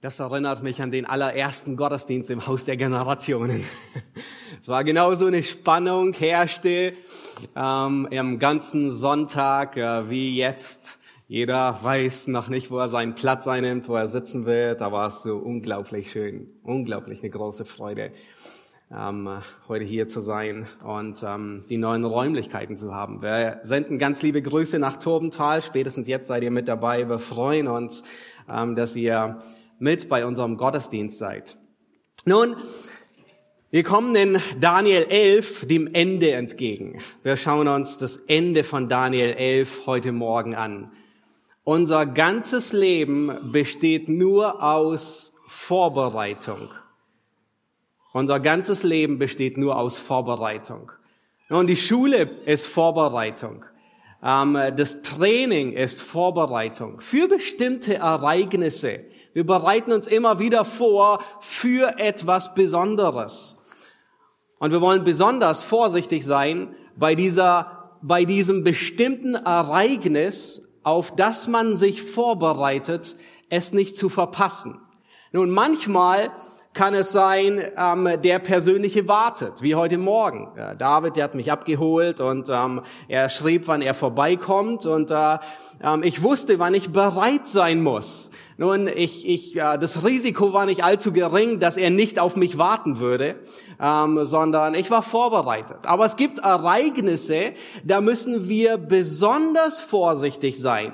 Das erinnert mich an den allerersten Gottesdienst im Haus der Generationen. Es war genau so eine Spannung herrschte ähm, am ganzen Sonntag äh, wie jetzt. Jeder weiß noch nicht, wo er seinen Platz einnimmt, wo er sitzen wird. Da war es so unglaublich schön, unglaublich eine große Freude, ähm, heute hier zu sein und ähm, die neuen Räumlichkeiten zu haben. Wir senden ganz liebe Grüße nach Turbental. Spätestens jetzt seid ihr mit dabei. Wir freuen uns, ähm, dass ihr mit bei unserem Gottesdienst seid. Nun, wir kommen in Daniel 11 dem Ende entgegen. Wir schauen uns das Ende von Daniel 11 heute Morgen an. Unser ganzes Leben besteht nur aus Vorbereitung. Unser ganzes Leben besteht nur aus Vorbereitung. Und die Schule ist Vorbereitung. Ähm, das Training ist Vorbereitung für bestimmte Ereignisse. Wir bereiten uns immer wieder vor für etwas Besonderes. Und wir wollen besonders vorsichtig sein bei dieser, bei diesem bestimmten Ereignis, auf das man sich vorbereitet, es nicht zu verpassen. Nun, manchmal kann es sein, ähm, der persönliche wartet, wie heute Morgen. Ja, David, der hat mich abgeholt und ähm, er schrieb, wann er vorbeikommt und äh, ähm, ich wusste, wann ich bereit sein muss. Nun, ich, ich, äh, das Risiko war nicht allzu gering, dass er nicht auf mich warten würde, ähm, sondern ich war vorbereitet. Aber es gibt Ereignisse, da müssen wir besonders vorsichtig sein.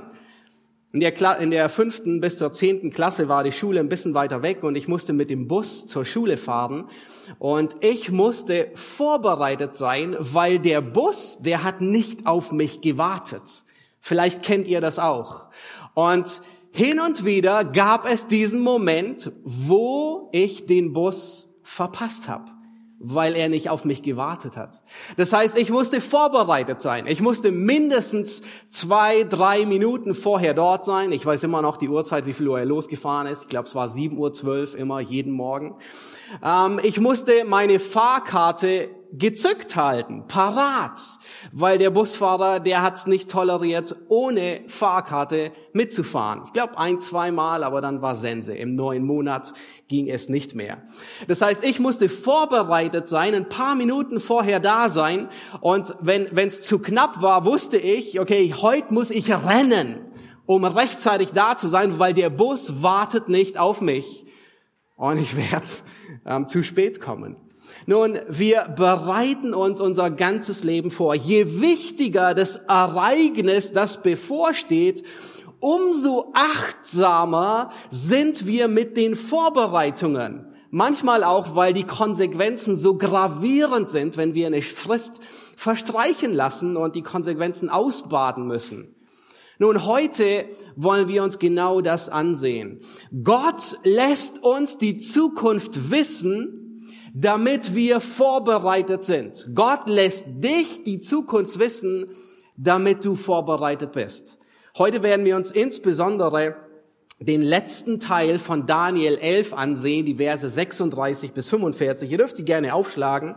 In der, Kla in der fünften bis zur zehnten Klasse war die Schule ein bisschen weiter weg und ich musste mit dem Bus zur Schule fahren und ich musste vorbereitet sein, weil der Bus, der hat nicht auf mich gewartet. Vielleicht kennt ihr das auch. Und hin und wieder gab es diesen Moment, wo ich den Bus verpasst habe weil er nicht auf mich gewartet hat. Das heißt, ich musste vorbereitet sein. Ich musste mindestens zwei, drei Minuten vorher dort sein. Ich weiß immer noch die Uhrzeit, wie viel Uhr er losgefahren ist. Ich glaube, es war 7.12 Uhr immer, jeden Morgen. Ähm, ich musste meine Fahrkarte gezückt halten, parat, weil der Busfahrer, der hat es nicht toleriert, ohne Fahrkarte mitzufahren. Ich glaube ein, zweimal, aber dann war Sense. Im neuen Monat ging es nicht mehr. Das heißt, ich musste vorbereitet sein, ein paar Minuten vorher da sein und wenn es zu knapp war, wusste ich, okay, heute muss ich rennen, um rechtzeitig da zu sein, weil der Bus wartet nicht auf mich und ich werde ähm, zu spät kommen. Nun, wir bereiten uns unser ganzes Leben vor. Je wichtiger das Ereignis, das bevorsteht, umso achtsamer sind wir mit den Vorbereitungen. Manchmal auch, weil die Konsequenzen so gravierend sind, wenn wir eine Frist verstreichen lassen und die Konsequenzen ausbaden müssen. Nun, heute wollen wir uns genau das ansehen. Gott lässt uns die Zukunft wissen, damit wir vorbereitet sind. Gott lässt dich die Zukunft wissen, damit du vorbereitet bist. Heute werden wir uns insbesondere den letzten Teil von Daniel 11 ansehen, die Verse 36 bis 45. Ihr dürft sie gerne aufschlagen.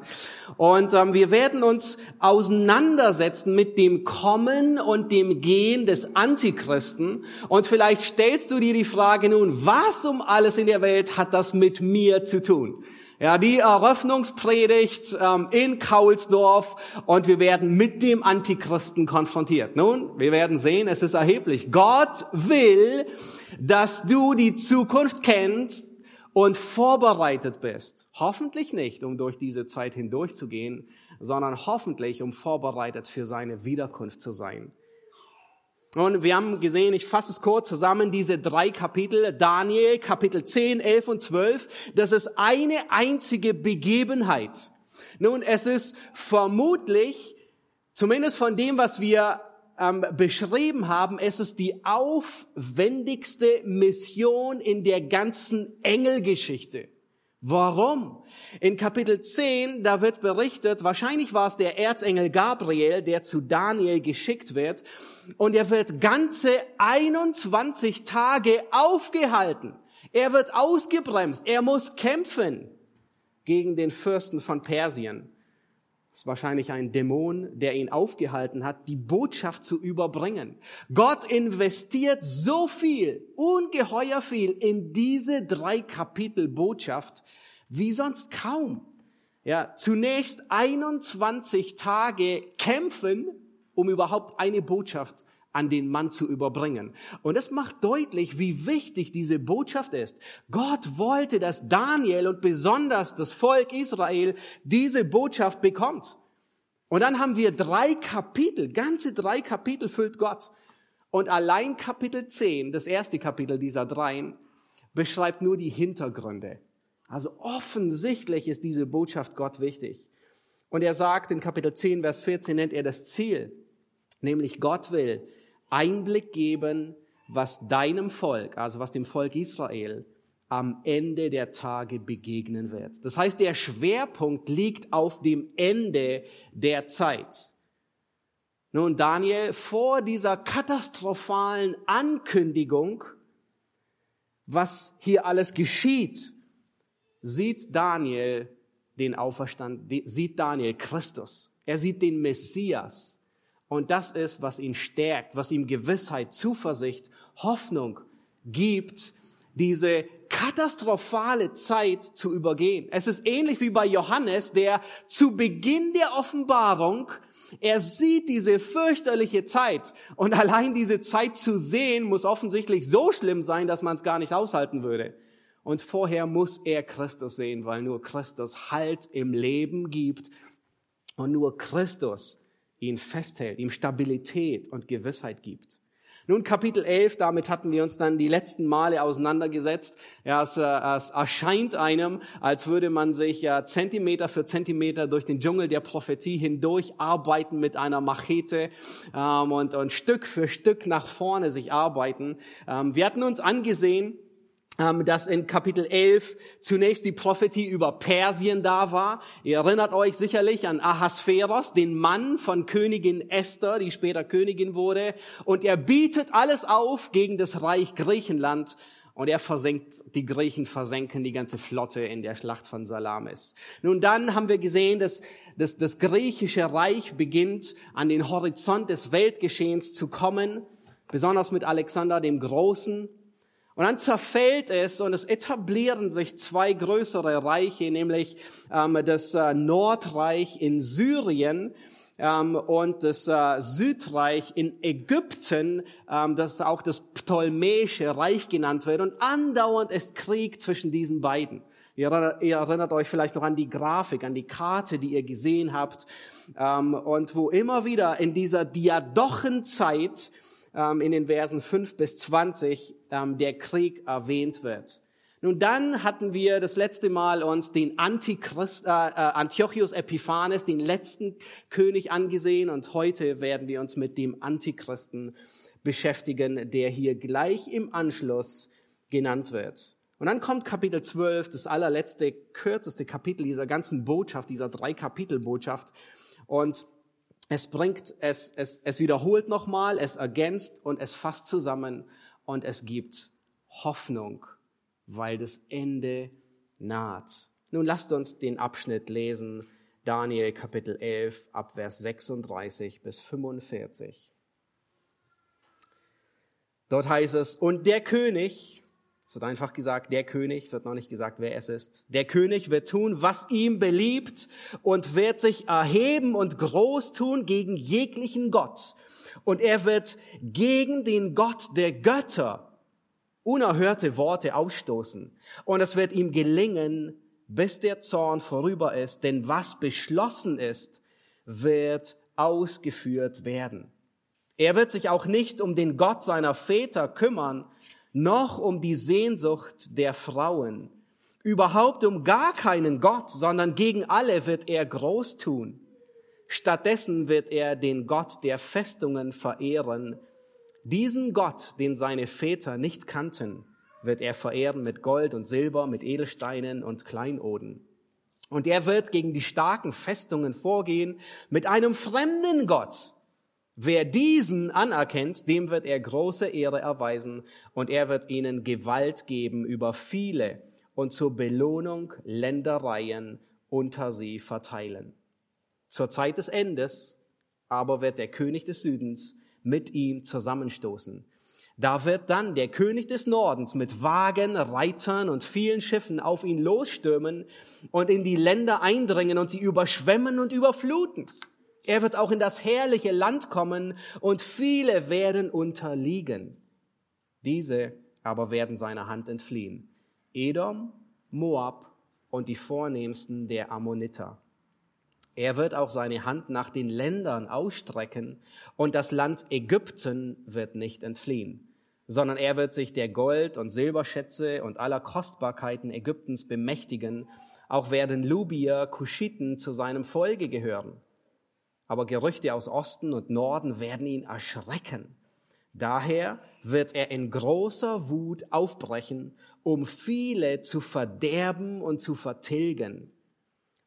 Und ähm, wir werden uns auseinandersetzen mit dem Kommen und dem Gehen des Antichristen. Und vielleicht stellst du dir die Frage nun, was um alles in der Welt hat das mit mir zu tun? Ja, die Eröffnungspredigt ähm, in Kaulsdorf und wir werden mit dem Antichristen konfrontiert. Nun, wir werden sehen, es ist erheblich. Gott will, dass du die Zukunft kennst und vorbereitet bist. Hoffentlich nicht, um durch diese Zeit hindurchzugehen, sondern hoffentlich, um vorbereitet für seine Wiederkunft zu sein. Und wir haben gesehen, ich fasse es kurz zusammen, diese drei Kapitel, Daniel, Kapitel 10, 11 und 12, das ist eine einzige Begebenheit. Nun, es ist vermutlich, zumindest von dem, was wir ähm, beschrieben haben, es ist die aufwendigste Mission in der ganzen Engelgeschichte. Warum? In Kapitel 10, da wird berichtet, wahrscheinlich war es der Erzengel Gabriel, der zu Daniel geschickt wird, und er wird ganze 21 Tage aufgehalten. Er wird ausgebremst. Er muss kämpfen gegen den Fürsten von Persien. Ist wahrscheinlich ein Dämon, der ihn aufgehalten hat, die Botschaft zu überbringen. Gott investiert so viel, ungeheuer viel in diese drei Kapitel Botschaft wie sonst kaum. Ja, zunächst 21 Tage kämpfen, um überhaupt eine Botschaft an den Mann zu überbringen. Und das macht deutlich, wie wichtig diese Botschaft ist. Gott wollte, dass Daniel und besonders das Volk Israel diese Botschaft bekommt. Und dann haben wir drei Kapitel, ganze drei Kapitel füllt Gott. Und allein Kapitel 10, das erste Kapitel dieser dreien, beschreibt nur die Hintergründe. Also offensichtlich ist diese Botschaft Gott wichtig. Und er sagt in Kapitel 10, Vers 14, nennt er das Ziel, nämlich Gott will, Einblick geben, was deinem Volk, also was dem Volk Israel am Ende der Tage begegnen wird. Das heißt, der Schwerpunkt liegt auf dem Ende der Zeit. Nun, Daniel, vor dieser katastrophalen Ankündigung, was hier alles geschieht, sieht Daniel den Auferstand, sieht Daniel Christus. Er sieht den Messias. Und das ist, was ihn stärkt, was ihm Gewissheit, Zuversicht, Hoffnung gibt, diese katastrophale Zeit zu übergehen. Es ist ähnlich wie bei Johannes, der zu Beginn der Offenbarung, er sieht diese fürchterliche Zeit und allein diese Zeit zu sehen muss offensichtlich so schlimm sein, dass man es gar nicht aushalten würde. Und vorher muss er Christus sehen, weil nur Christus Halt im Leben gibt und nur Christus ihn festhält, ihm Stabilität und Gewissheit gibt. Nun Kapitel 11, damit hatten wir uns dann die letzten Male auseinandergesetzt. Ja, es, äh, es erscheint einem, als würde man sich ja, Zentimeter für Zentimeter durch den Dschungel der Prophetie hindurch arbeiten mit einer Machete ähm, und, und Stück für Stück nach vorne sich arbeiten. Ähm, wir hatten uns angesehen, dass in Kapitel 11 zunächst die Prophetie über Persien da war. Ihr erinnert euch sicherlich an Ahasveros, den Mann von Königin Esther, die später Königin wurde. Und er bietet alles auf gegen das Reich Griechenland. Und er versenkt, die Griechen versenken die ganze Flotte in der Schlacht von Salamis. Nun dann haben wir gesehen, dass, dass das griechische Reich beginnt, an den Horizont des Weltgeschehens zu kommen, besonders mit Alexander dem Großen. Und dann zerfällt es und es etablieren sich zwei größere Reiche, nämlich ähm, das äh, Nordreich in Syrien ähm, und das äh, Südreich in Ägypten, ähm, das auch das Ptolemäische Reich genannt wird. Und andauernd ist Krieg zwischen diesen beiden. Ihr erinnert, euch vielleicht noch an die Grafik, an die Karte, die ihr gesehen habt. Ähm, und wo immer wieder in dieser Diadochenzeit ähm, in den Versen 5 bis 20 ähm, der Krieg erwähnt wird. Nun dann hatten wir das letzte Mal uns den Antichrist, äh, äh, Antiochus Epiphanes, den letzten König angesehen und heute werden wir uns mit dem Antichristen beschäftigen, der hier gleich im Anschluss genannt wird. Und dann kommt Kapitel 12, das allerletzte, kürzeste Kapitel dieser ganzen Botschaft, dieser drei Kapitel Botschaft. Und es bringt, es, es, es wiederholt nochmal, es ergänzt und es fasst zusammen und es gibt Hoffnung, weil das Ende naht. Nun lasst uns den Abschnitt lesen, Daniel Kapitel 11 ab Vers 36 bis 45. Dort heißt es, und der König, es wird einfach gesagt, der König, es wird noch nicht gesagt, wer es ist. Der König wird tun, was ihm beliebt und wird sich erheben und groß tun gegen jeglichen Gott. Und er wird gegen den Gott der Götter unerhörte Worte ausstoßen. Und es wird ihm gelingen, bis der Zorn vorüber ist. Denn was beschlossen ist, wird ausgeführt werden. Er wird sich auch nicht um den Gott seiner Väter kümmern, noch um die Sehnsucht der Frauen. Überhaupt um gar keinen Gott, sondern gegen alle wird er groß tun. Stattdessen wird er den Gott der Festungen verehren. Diesen Gott, den seine Väter nicht kannten, wird er verehren mit Gold und Silber, mit Edelsteinen und Kleinoden. Und er wird gegen die starken Festungen vorgehen mit einem fremden Gott, Wer diesen anerkennt, dem wird er große Ehre erweisen und er wird ihnen Gewalt geben über viele und zur Belohnung Ländereien unter sie verteilen. Zur Zeit des Endes aber wird der König des Südens mit ihm zusammenstoßen. Da wird dann der König des Nordens mit Wagen, Reitern und vielen Schiffen auf ihn losstürmen und in die Länder eindringen und sie überschwemmen und überfluten. Er wird auch in das herrliche Land kommen und viele werden unterliegen. Diese aber werden seiner Hand entfliehen. Edom, Moab und die Vornehmsten der Ammoniter. Er wird auch seine Hand nach den Ländern ausstrecken und das Land Ägypten wird nicht entfliehen, sondern er wird sich der Gold- und Silberschätze und aller Kostbarkeiten Ägyptens bemächtigen. Auch werden Lubier, Kuschiten zu seinem Folge gehören aber Gerüchte aus Osten und Norden werden ihn erschrecken. Daher wird er in großer Wut aufbrechen, um viele zu verderben und zu vertilgen.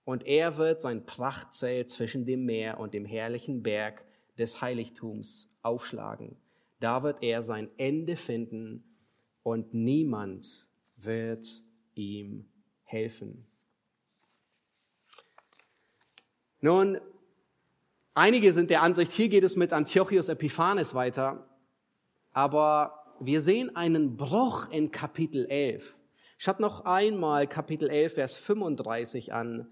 Und er wird sein Prachtzelt zwischen dem Meer und dem herrlichen Berg des Heiligtums aufschlagen. Da wird er sein Ende finden und niemand wird ihm helfen. Nun, Einige sind der Ansicht, hier geht es mit Antiochus Epiphanes weiter, aber wir sehen einen Bruch in Kapitel 11. Schaut noch einmal Kapitel 11, Vers 35 an.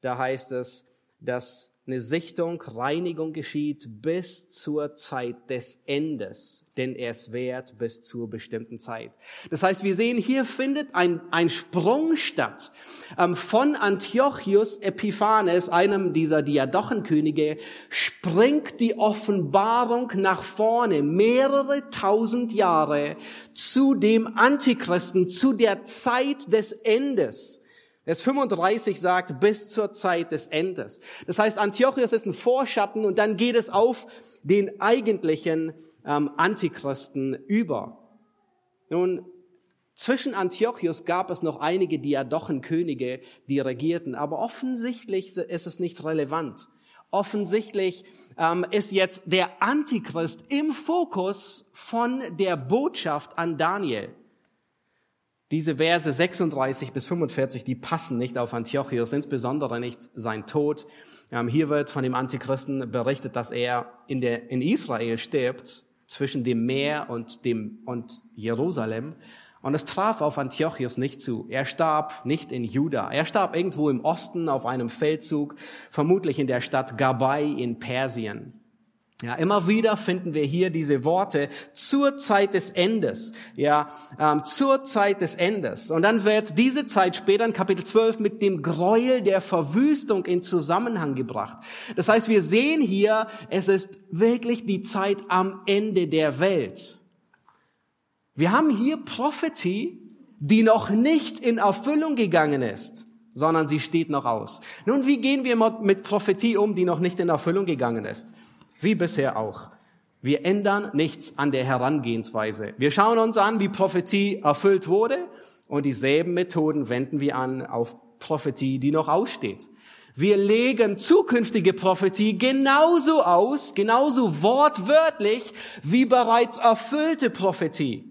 Da heißt es, dass eine Sichtung, Reinigung geschieht bis zur Zeit des Endes, denn er ist wert bis zur bestimmten Zeit. Das heißt, wir sehen, hier findet ein, ein Sprung statt ähm, von Antiochus Epiphanes, einem dieser Diadochenkönige, springt die Offenbarung nach vorne mehrere tausend Jahre zu dem Antichristen, zu der Zeit des Endes. Vers 35 sagt, bis zur Zeit des Endes. Das heißt, Antiochus ist ein Vorschatten und dann geht es auf den eigentlichen ähm, Antichristen über. Nun, zwischen Antiochus gab es noch einige Diadochenkönige, die regierten, aber offensichtlich ist es nicht relevant. Offensichtlich ähm, ist jetzt der Antichrist im Fokus von der Botschaft an Daniel. Diese Verse 36 bis 45, die passen nicht auf Antiochus, insbesondere nicht sein Tod. Ähm, hier wird von dem Antichristen berichtet, dass er in, der, in Israel stirbt, zwischen dem Meer und, dem, und Jerusalem. Und es traf auf Antiochus nicht zu. Er starb nicht in Juda. Er starb irgendwo im Osten auf einem Feldzug, vermutlich in der Stadt Gabai in Persien. Ja, immer wieder finden wir hier diese Worte zur Zeit des Endes. Ja, ähm, zur Zeit des Endes. Und dann wird diese Zeit später in Kapitel 12 mit dem Gräuel der Verwüstung in Zusammenhang gebracht. Das heißt, wir sehen hier, es ist wirklich die Zeit am Ende der Welt. Wir haben hier Prophetie, die noch nicht in Erfüllung gegangen ist, sondern sie steht noch aus. Nun, wie gehen wir mit Prophetie um, die noch nicht in Erfüllung gegangen ist? Wie bisher auch. Wir ändern nichts an der Herangehensweise. Wir schauen uns an, wie Prophetie erfüllt wurde und dieselben Methoden wenden wir an auf Prophetie, die noch aussteht. Wir legen zukünftige Prophetie genauso aus, genauso wortwörtlich wie bereits erfüllte Prophetie.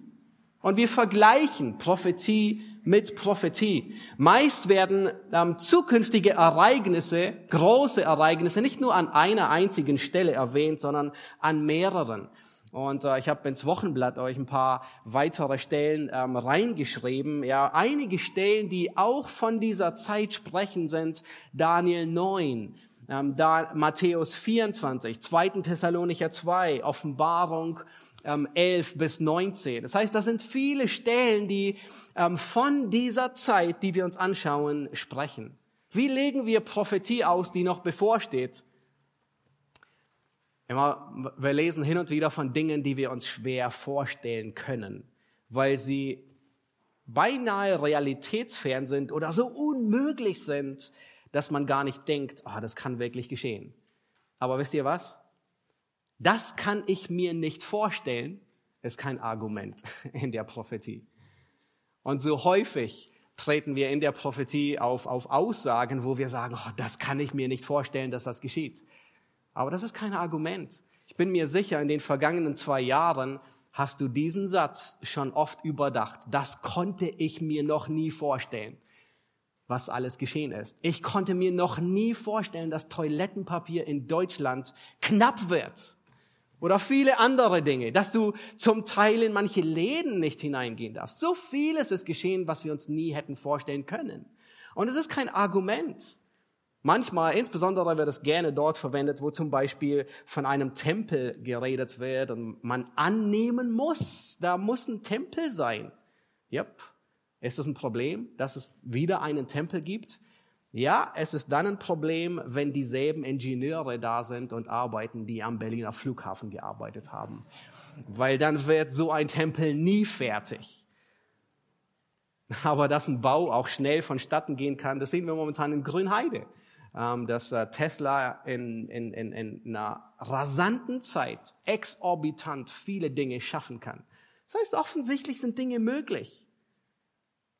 Und wir vergleichen Prophetie mit Prophetie. Meist werden ähm, zukünftige Ereignisse, große Ereignisse, nicht nur an einer einzigen Stelle erwähnt, sondern an mehreren. Und äh, ich habe ins Wochenblatt euch ein paar weitere Stellen ähm, reingeschrieben. Ja, einige Stellen, die auch von dieser Zeit sprechen, sind Daniel 9, ähm, da Matthäus 24, 2. Thessalonicher 2, Offenbarung ähm, 11 bis 19. Das heißt, das sind viele Stellen, die ähm, von dieser Zeit, die wir uns anschauen, sprechen. Wie legen wir Prophetie aus, die noch bevorsteht? Immer, wir lesen hin und wieder von Dingen, die wir uns schwer vorstellen können, weil sie beinahe realitätsfern sind oder so unmöglich sind, dass man gar nicht denkt, oh, das kann wirklich geschehen. Aber wisst ihr was? Das kann ich mir nicht vorstellen, ist kein Argument in der Prophetie. Und so häufig treten wir in der Prophetie auf, auf Aussagen, wo wir sagen, oh, das kann ich mir nicht vorstellen, dass das geschieht. Aber das ist kein Argument. Ich bin mir sicher, in den vergangenen zwei Jahren hast du diesen Satz schon oft überdacht. Das konnte ich mir noch nie vorstellen. Was alles geschehen ist. Ich konnte mir noch nie vorstellen, dass Toilettenpapier in Deutschland knapp wird. Oder viele andere Dinge, dass du zum Teil in manche Läden nicht hineingehen darfst. So vieles ist geschehen, was wir uns nie hätten vorstellen können. Und es ist kein Argument. Manchmal, insbesondere wird es gerne dort verwendet, wo zum Beispiel von einem Tempel geredet wird und man annehmen muss, da muss ein Tempel sein. Yep. Ist das ein Problem, dass es wieder einen Tempel gibt? Ja, es ist dann ein Problem, wenn dieselben Ingenieure da sind und arbeiten, die am Berliner Flughafen gearbeitet haben. Weil dann wird so ein Tempel nie fertig. Aber dass ein Bau auch schnell vonstatten gehen kann, das sehen wir momentan in Grünheide. Ähm, dass äh, Tesla in, in, in, in einer rasanten Zeit exorbitant viele Dinge schaffen kann. Das heißt, offensichtlich sind Dinge möglich.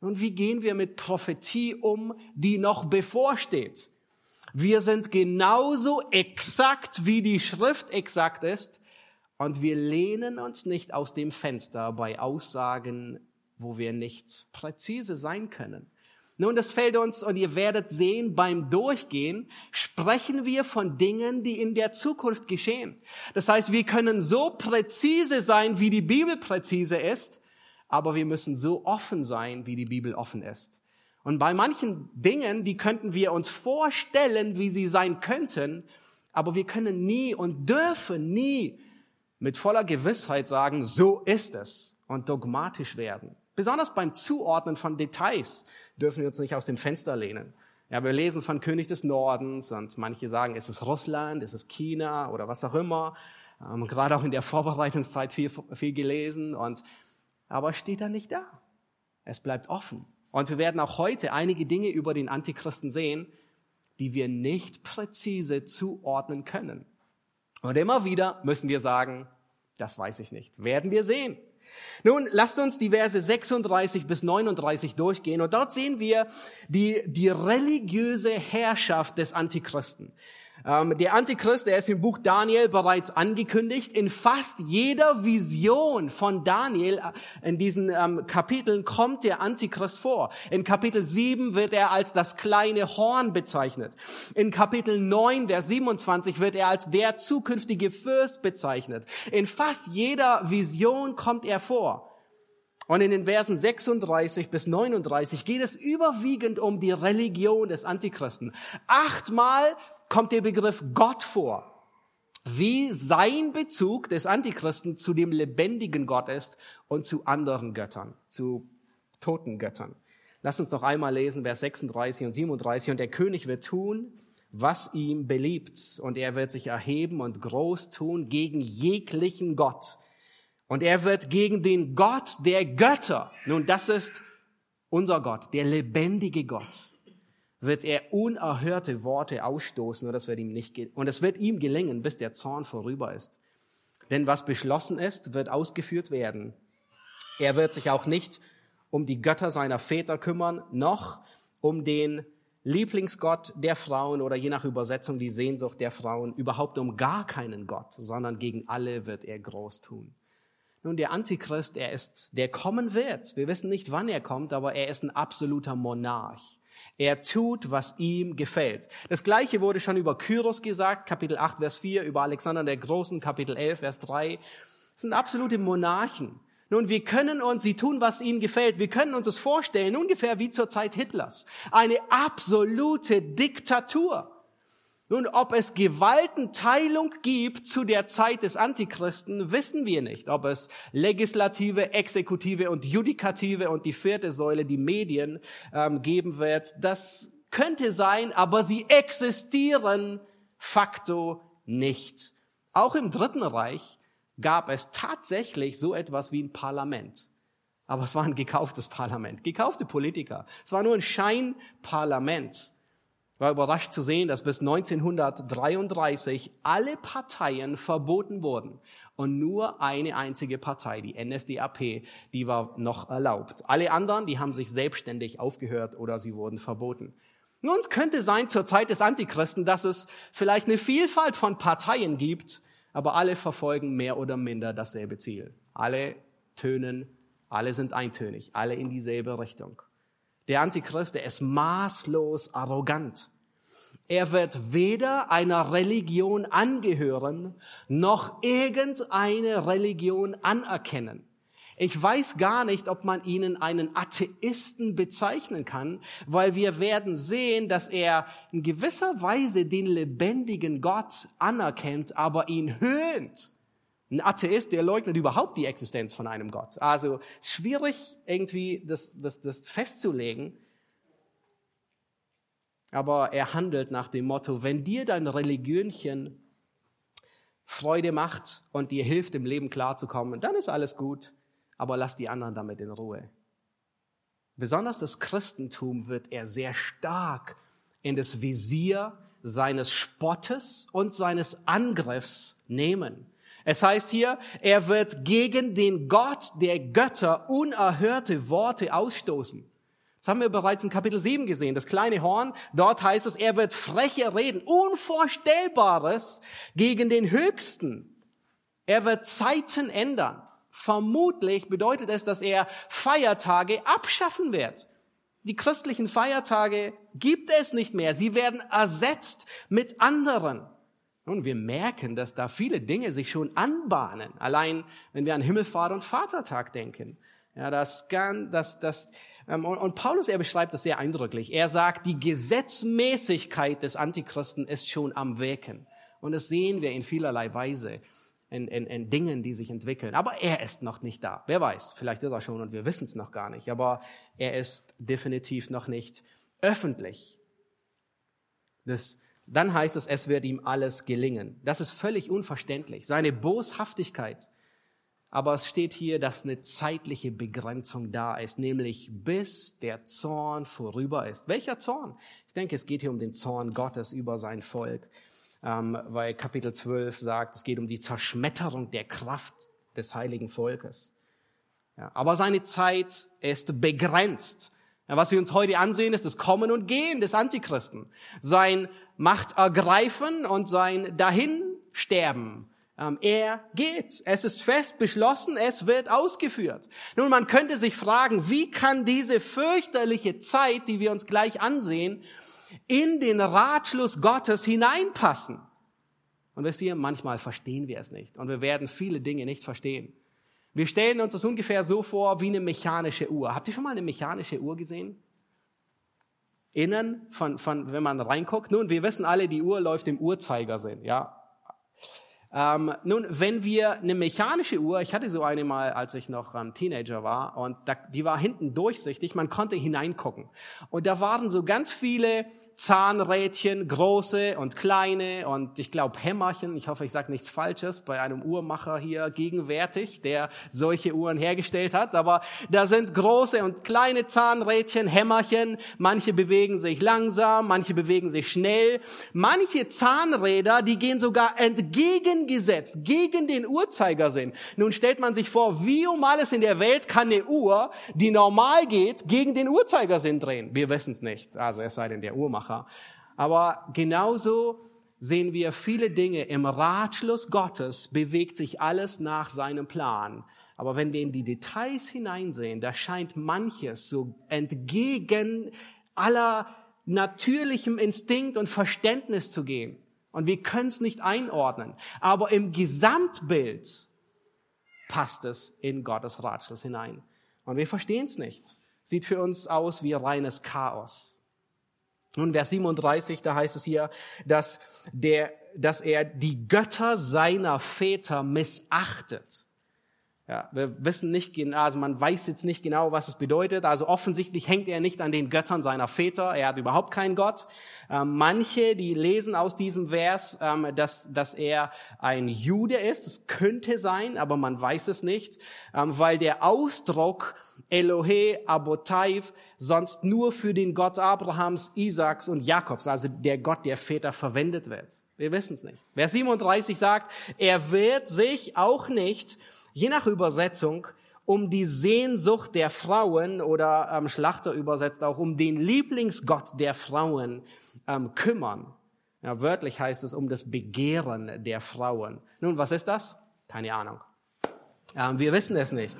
Und wie gehen wir mit Prophetie um, die noch bevorsteht? Wir sind genauso exakt, wie die Schrift exakt ist. Und wir lehnen uns nicht aus dem Fenster bei Aussagen, wo wir nicht präzise sein können. Nun, das fällt uns, und ihr werdet sehen, beim Durchgehen sprechen wir von Dingen, die in der Zukunft geschehen. Das heißt, wir können so präzise sein, wie die Bibel präzise ist, aber wir müssen so offen sein, wie die Bibel offen ist. Und bei manchen Dingen, die könnten wir uns vorstellen, wie sie sein könnten, aber wir können nie und dürfen nie mit voller Gewissheit sagen, so ist es und dogmatisch werden. Besonders beim Zuordnen von Details dürfen wir uns nicht aus dem Fenster lehnen. Ja, wir lesen von König des Nordens und manche sagen, ist es Russland, ist es China oder was auch immer. Ähm, gerade auch in der Vorbereitungszeit viel, viel gelesen und aber steht da nicht da. Es bleibt offen. Und wir werden auch heute einige Dinge über den Antichristen sehen, die wir nicht präzise zuordnen können. Und immer wieder müssen wir sagen, das weiß ich nicht. Werden wir sehen. Nun, lasst uns die Verse 36 bis 39 durchgehen und dort sehen wir die, die religiöse Herrschaft des Antichristen. Ähm, der Antichrist, der ist im Buch Daniel bereits angekündigt. In fast jeder Vision von Daniel äh, in diesen ähm, Kapiteln kommt der Antichrist vor. In Kapitel 7 wird er als das kleine Horn bezeichnet. In Kapitel 9, Vers 27 wird er als der zukünftige Fürst bezeichnet. In fast jeder Vision kommt er vor. Und in den Versen 36 bis 39 geht es überwiegend um die Religion des Antichristen. Achtmal kommt der Begriff Gott vor, wie sein Bezug des Antichristen zu dem lebendigen Gott ist und zu anderen Göttern, zu toten Göttern. Lass uns noch einmal lesen, Vers 36 und 37. Und der König wird tun, was ihm beliebt. Und er wird sich erheben und groß tun gegen jeglichen Gott. Und er wird gegen den Gott der Götter, nun das ist unser Gott, der lebendige Gott, wird er unerhörte Worte ausstoßen und das wird ihm nicht und es wird ihm gelingen, bis der Zorn vorüber ist. Denn was beschlossen ist, wird ausgeführt werden. Er wird sich auch nicht um die Götter seiner Väter kümmern, noch um den Lieblingsgott der Frauen oder je nach Übersetzung die Sehnsucht der Frauen, überhaupt um gar keinen Gott, sondern gegen alle wird er groß tun. Nun, der Antichrist, er ist, der kommen wird. Wir wissen nicht, wann er kommt, aber er ist ein absoluter Monarch. Er tut, was ihm gefällt. Das gleiche wurde schon über Kyros gesagt, Kapitel 8, Vers 4, über Alexander der Großen, Kapitel 11, Vers 3. Das sind absolute Monarchen. Nun, wir können uns, sie tun, was ihnen gefällt. Wir können uns das vorstellen, ungefähr wie zur Zeit Hitlers. Eine absolute Diktatur. Nun, ob es Gewaltenteilung gibt zu der Zeit des Antichristen, wissen wir nicht. Ob es Legislative, Exekutive und Judikative und die vierte Säule, die Medien, ähm, geben wird, das könnte sein, aber sie existieren facto nicht. Auch im Dritten Reich gab es tatsächlich so etwas wie ein Parlament. Aber es war ein gekauftes Parlament, gekaufte Politiker. Es war nur ein Scheinparlament war überrascht zu sehen, dass bis 1933 alle Parteien verboten wurden und nur eine einzige Partei, die NSDAP, die war noch erlaubt. Alle anderen, die haben sich selbstständig aufgehört oder sie wurden verboten. Nun, es könnte sein zur Zeit des Antichristen, dass es vielleicht eine Vielfalt von Parteien gibt, aber alle verfolgen mehr oder minder dasselbe Ziel. Alle tönen, alle sind eintönig, alle in dieselbe Richtung. Der Antichrist, der ist maßlos arrogant. Er wird weder einer Religion angehören, noch irgendeine Religion anerkennen. Ich weiß gar nicht, ob man ihnen einen Atheisten bezeichnen kann, weil wir werden sehen, dass er in gewisser Weise den lebendigen Gott anerkennt, aber ihn höhnt. Ein Atheist, der leugnet überhaupt die Existenz von einem Gott. Also schwierig irgendwie das, das, das festzulegen. Aber er handelt nach dem Motto, wenn dir dein Religionchen Freude macht und dir hilft, im Leben klarzukommen, dann ist alles gut, aber lass die anderen damit in Ruhe. Besonders das Christentum wird er sehr stark in das Visier seines Spottes und seines Angriffs nehmen. Es heißt hier, er wird gegen den Gott der Götter unerhörte Worte ausstoßen. Das haben wir bereits in Kapitel 7 gesehen, das kleine Horn. Dort heißt es, er wird freche reden, Unvorstellbares gegen den Höchsten. Er wird Zeiten ändern. Vermutlich bedeutet es, dass er Feiertage abschaffen wird. Die christlichen Feiertage gibt es nicht mehr. Sie werden ersetzt mit anderen. Nun, wir merken, dass da viele Dinge sich schon anbahnen. Allein, wenn wir an Himmelfahrt und Vatertag denken. Ja, das kann, das, das, ähm, und, und Paulus, er beschreibt das sehr eindrücklich. Er sagt, die Gesetzmäßigkeit des Antichristen ist schon am Wirken. Und das sehen wir in vielerlei Weise. In, in, in Dingen, die sich entwickeln. Aber er ist noch nicht da. Wer weiß, vielleicht ist er schon und wir wissen es noch gar nicht. Aber er ist definitiv noch nicht öffentlich. Das, dann heißt es, es wird ihm alles gelingen. Das ist völlig unverständlich. Seine Boshaftigkeit. Aber es steht hier, dass eine zeitliche Begrenzung da ist, nämlich bis der Zorn vorüber ist. Welcher Zorn? Ich denke, es geht hier um den Zorn Gottes über sein Volk, ähm, weil Kapitel 12 sagt, es geht um die Zerschmetterung der Kraft des heiligen Volkes. Aber seine Zeit ist begrenzt. Ja, was wir uns heute ansehen, ist das Kommen und Gehen des Antichristen. Sein Macht ergreifen und sein Dahinsterben. Ähm, er geht. Es ist fest beschlossen, es wird ausgeführt. Nun, man könnte sich fragen, wie kann diese fürchterliche Zeit, die wir uns gleich ansehen, in den Ratschluss Gottes hineinpassen? Und wisst ihr, manchmal verstehen wir es nicht. Und wir werden viele Dinge nicht verstehen. Wir stellen uns das ungefähr so vor wie eine mechanische Uhr. Habt ihr schon mal eine mechanische Uhr gesehen? innen, von, von, wenn man reinguckt. Nun, wir wissen alle, die Uhr läuft im Uhrzeigersinn, ja. Ähm, nun, wenn wir eine mechanische Uhr, ich hatte so eine mal, als ich noch ähm, Teenager war, und da, die war hinten durchsichtig, man konnte hineingucken. Und da waren so ganz viele Zahnrädchen, große und kleine und ich glaube Hämmerchen, ich hoffe, ich sage nichts Falsches, bei einem Uhrmacher hier gegenwärtig, der solche Uhren hergestellt hat, aber da sind große und kleine Zahnrädchen, Hämmerchen, manche bewegen sich langsam, manche bewegen sich schnell, manche Zahnräder, die gehen sogar entgegengesetzt, gegen den Uhrzeigersinn. Nun stellt man sich vor, wie um alles in der Welt kann eine Uhr, die normal geht, gegen den Uhrzeigersinn drehen? Wir wissen es nicht, also es sei denn der Uhrmacher. Widersacher. Aber genauso sehen wir viele Dinge. Im Ratschluss Gottes bewegt sich alles nach seinem Plan. Aber wenn wir in die Details hineinsehen, da scheint manches so entgegen aller natürlichem Instinkt und Verständnis zu gehen. Und wir können es nicht einordnen. Aber im Gesamtbild passt es in Gottes Ratschluss hinein. Und wir verstehen es nicht. Sieht für uns aus wie reines Chaos. Nun, Vers 37, da heißt es hier, dass, der, dass er die Götter seiner Väter missachtet. Ja, wir wissen nicht genau, also man weiß jetzt nicht genau, was es bedeutet. Also offensichtlich hängt er nicht an den Göttern seiner Väter. Er hat überhaupt keinen Gott. Ähm, manche, die lesen aus diesem Vers, ähm, dass, dass er ein Jude ist. Es könnte sein, aber man weiß es nicht, ähm, weil der Ausdruck Elohe Abotaiv sonst nur für den Gott Abrahams, Isaaks und Jakobs, also der Gott der Väter, verwendet wird. Wir wissen es nicht. Vers 37 sagt, er wird sich auch nicht, je nach Übersetzung, um die Sehnsucht der Frauen oder ähm, Schlachter übersetzt auch um den Lieblingsgott der Frauen ähm, kümmern. Ja, wörtlich heißt es um das Begehren der Frauen. Nun, was ist das? Keine Ahnung. Ähm, wir wissen es nicht.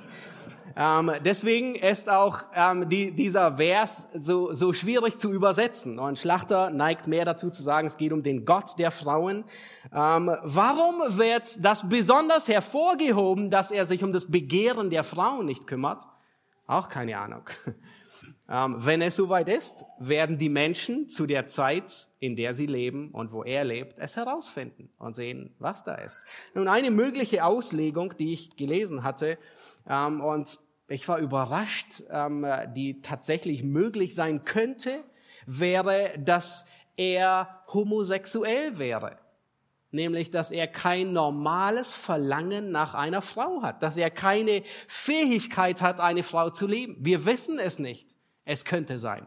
Ähm, deswegen ist auch ähm, die, dieser Vers so, so schwierig zu übersetzen. Und Schlachter neigt mehr dazu zu sagen, es geht um den Gott der Frauen. Ähm, warum wird das besonders hervorgehoben, dass er sich um das Begehren der Frauen nicht kümmert? Auch keine Ahnung. Ähm, wenn es soweit ist, werden die Menschen zu der Zeit, in der sie leben und wo er lebt, es herausfinden und sehen, was da ist. Nun, eine mögliche Auslegung, die ich gelesen hatte, ähm, und ich war überrascht, ähm, die tatsächlich möglich sein könnte, wäre, dass er homosexuell wäre. Nämlich, dass er kein normales Verlangen nach einer Frau hat, dass er keine Fähigkeit hat, eine Frau zu lieben. Wir wissen es nicht. Es könnte sein.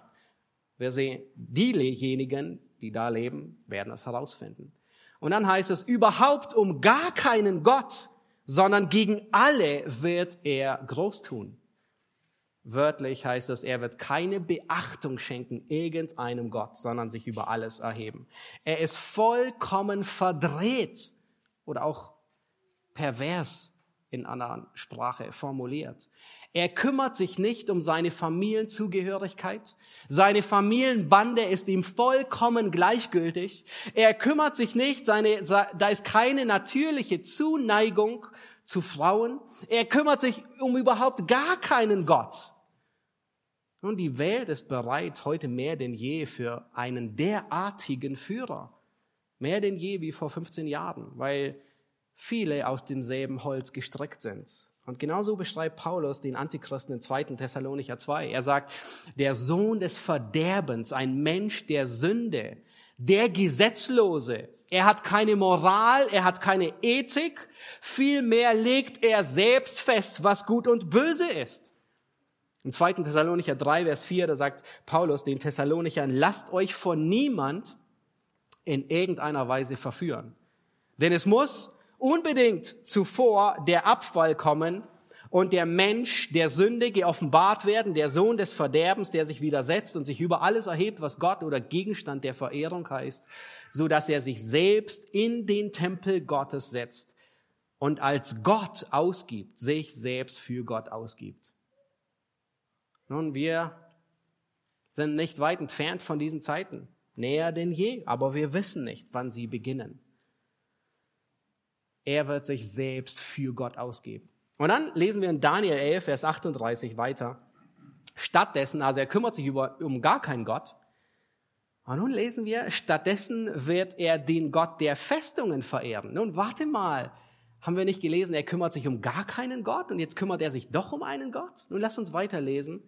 Wir sehen, diejenigen, die da leben, werden es herausfinden. Und dann heißt es, überhaupt um gar keinen Gott, sondern gegen alle wird er groß tun. Wörtlich heißt es, er wird keine Beachtung schenken irgendeinem Gott, sondern sich über alles erheben. Er ist vollkommen verdreht oder auch pervers in einer Sprache formuliert. Er kümmert sich nicht um seine Familienzugehörigkeit. Seine Familienbande ist ihm vollkommen gleichgültig. Er kümmert sich nicht, seine, da ist keine natürliche Zuneigung zu Frauen. Er kümmert sich um überhaupt gar keinen Gott. Und die Welt ist bereit heute mehr denn je für einen derartigen Führer. Mehr denn je wie vor 15 Jahren, weil viele aus demselben Holz gestrickt sind. Und genauso beschreibt Paulus den Antichristen in 2. Thessalonicher 2. Er sagt, der Sohn des Verderbens, ein Mensch der Sünde, der Gesetzlose. Er hat keine Moral, er hat keine Ethik, vielmehr legt er selbst fest, was gut und böse ist. Im 2. Thessalonicher 3, Vers 4, da sagt Paulus den Thessalonichern, lasst euch von niemand in irgendeiner Weise verführen. Denn es muss unbedingt zuvor der Abfall kommen und der Mensch der Sünde geoffenbart werden, der Sohn des Verderbens, der sich widersetzt und sich über alles erhebt, was Gott oder Gegenstand der Verehrung heißt, so dass er sich selbst in den Tempel Gottes setzt und als Gott ausgibt, sich selbst für Gott ausgibt. Nun, wir sind nicht weit entfernt von diesen Zeiten, näher denn je, aber wir wissen nicht, wann sie beginnen. Er wird sich selbst für Gott ausgeben. Und dann lesen wir in Daniel 11, Vers 38 weiter. Stattdessen, also er kümmert sich über, um gar keinen Gott. Und nun lesen wir, stattdessen wird er den Gott der Festungen verehren. Nun, warte mal. Haben wir nicht gelesen, er kümmert sich um gar keinen Gott und jetzt kümmert er sich doch um einen Gott? Nun lass uns weiterlesen.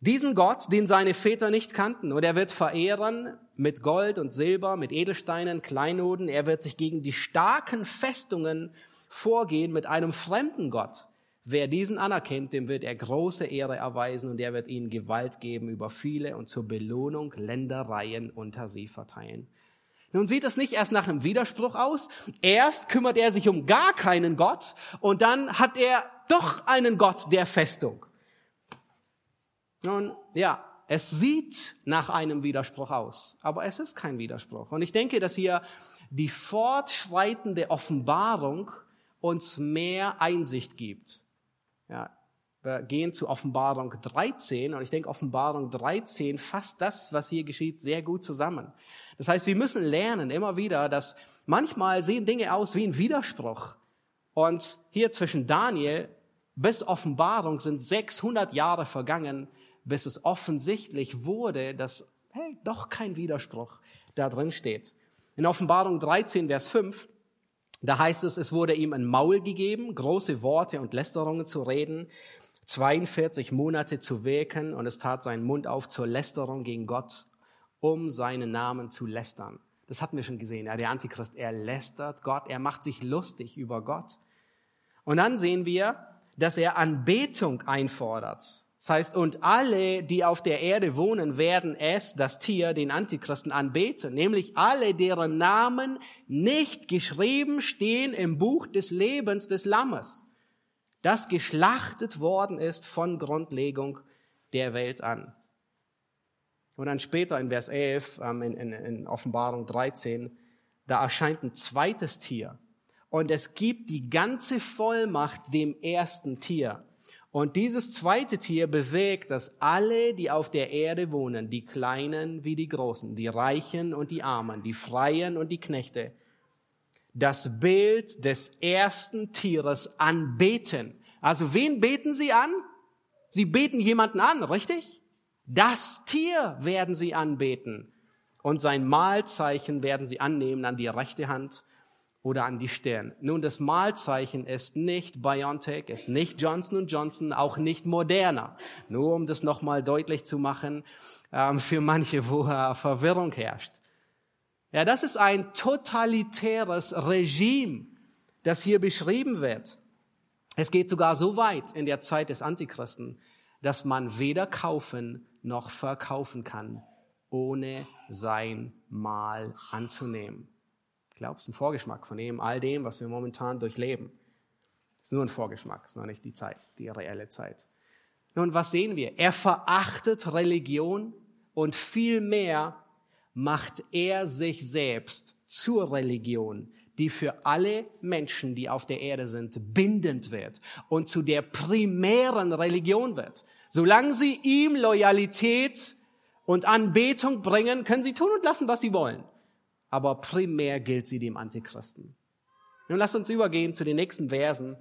Diesen Gott, den seine Väter nicht kannten, und er wird verehren mit Gold und Silber, mit Edelsteinen, Kleinoden. Er wird sich gegen die starken Festungen vorgehen mit einem fremden Gott. Wer diesen anerkennt, dem wird er große Ehre erweisen und er wird ihnen Gewalt geben über viele und zur Belohnung Ländereien unter sie verteilen. Nun sieht es nicht erst nach einem Widerspruch aus. Erst kümmert er sich um gar keinen Gott und dann hat er doch einen Gott der Festung. Nun, ja, es sieht nach einem Widerspruch aus, aber es ist kein Widerspruch. Und ich denke, dass hier die fortschreitende Offenbarung uns mehr Einsicht gibt. Ja, wir gehen zu Offenbarung 13 und ich denke, Offenbarung 13 fasst das, was hier geschieht, sehr gut zusammen. Das heißt, wir müssen lernen immer wieder, dass manchmal sehen Dinge aus wie ein Widerspruch. Und hier zwischen Daniel bis Offenbarung sind 600 Jahre vergangen bis es offensichtlich wurde, dass, hey, doch kein Widerspruch da drin steht. In Offenbarung 13, Vers 5, da heißt es, es wurde ihm ein Maul gegeben, große Worte und Lästerungen zu reden, 42 Monate zu wirken und es tat seinen Mund auf zur Lästerung gegen Gott, um seinen Namen zu lästern. Das hatten wir schon gesehen. Ja, der Antichrist, er lästert Gott, er macht sich lustig über Gott. Und dann sehen wir, dass er Anbetung einfordert. Das heißt, und alle, die auf der Erde wohnen, werden es, das Tier, den Antichristen anbeten, nämlich alle, deren Namen nicht geschrieben stehen im Buch des Lebens des Lammes, das geschlachtet worden ist von Grundlegung der Welt an. Und dann später in Vers 11, ähm, in, in, in Offenbarung 13, da erscheint ein zweites Tier. Und es gibt die ganze Vollmacht dem ersten Tier. Und dieses zweite Tier bewegt, dass alle, die auf der Erde wohnen, die Kleinen wie die Großen, die Reichen und die Armen, die Freien und die Knechte, das Bild des ersten Tieres anbeten. Also wen beten sie an? Sie beten jemanden an, richtig? Das Tier werden sie anbeten. Und sein Mahlzeichen werden sie annehmen an die rechte Hand oder an die Stirn. Nun, das Mahlzeichen ist nicht BioNTech, ist nicht Johnson Johnson, auch nicht Moderna. Nur um das nochmal deutlich zu machen, ähm, für manche, wo äh, Verwirrung herrscht. Ja, das ist ein totalitäres Regime, das hier beschrieben wird. Es geht sogar so weit in der Zeit des Antichristen, dass man weder kaufen noch verkaufen kann, ohne sein Mahl anzunehmen. Ich glaube, es ist ein Vorgeschmack von dem, all dem, was wir momentan durchleben. Es ist nur ein Vorgeschmack, es ist noch nicht die Zeit, die reelle Zeit. Nun, was sehen wir? Er verachtet Religion und vielmehr macht er sich selbst zur Religion, die für alle Menschen, die auf der Erde sind, bindend wird und zu der primären Religion wird. Solange sie ihm Loyalität und Anbetung bringen, können sie tun und lassen, was sie wollen aber primär gilt sie dem Antichristen. Nun lass uns übergehen zu den nächsten Versen,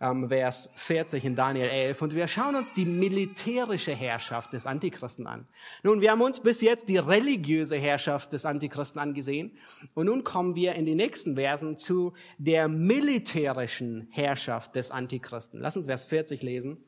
ähm, Vers 40 in Daniel 11, und wir schauen uns die militärische Herrschaft des Antichristen an. Nun, wir haben uns bis jetzt die religiöse Herrschaft des Antichristen angesehen, und nun kommen wir in den nächsten Versen zu der militärischen Herrschaft des Antichristen. Lass uns Vers 40 lesen.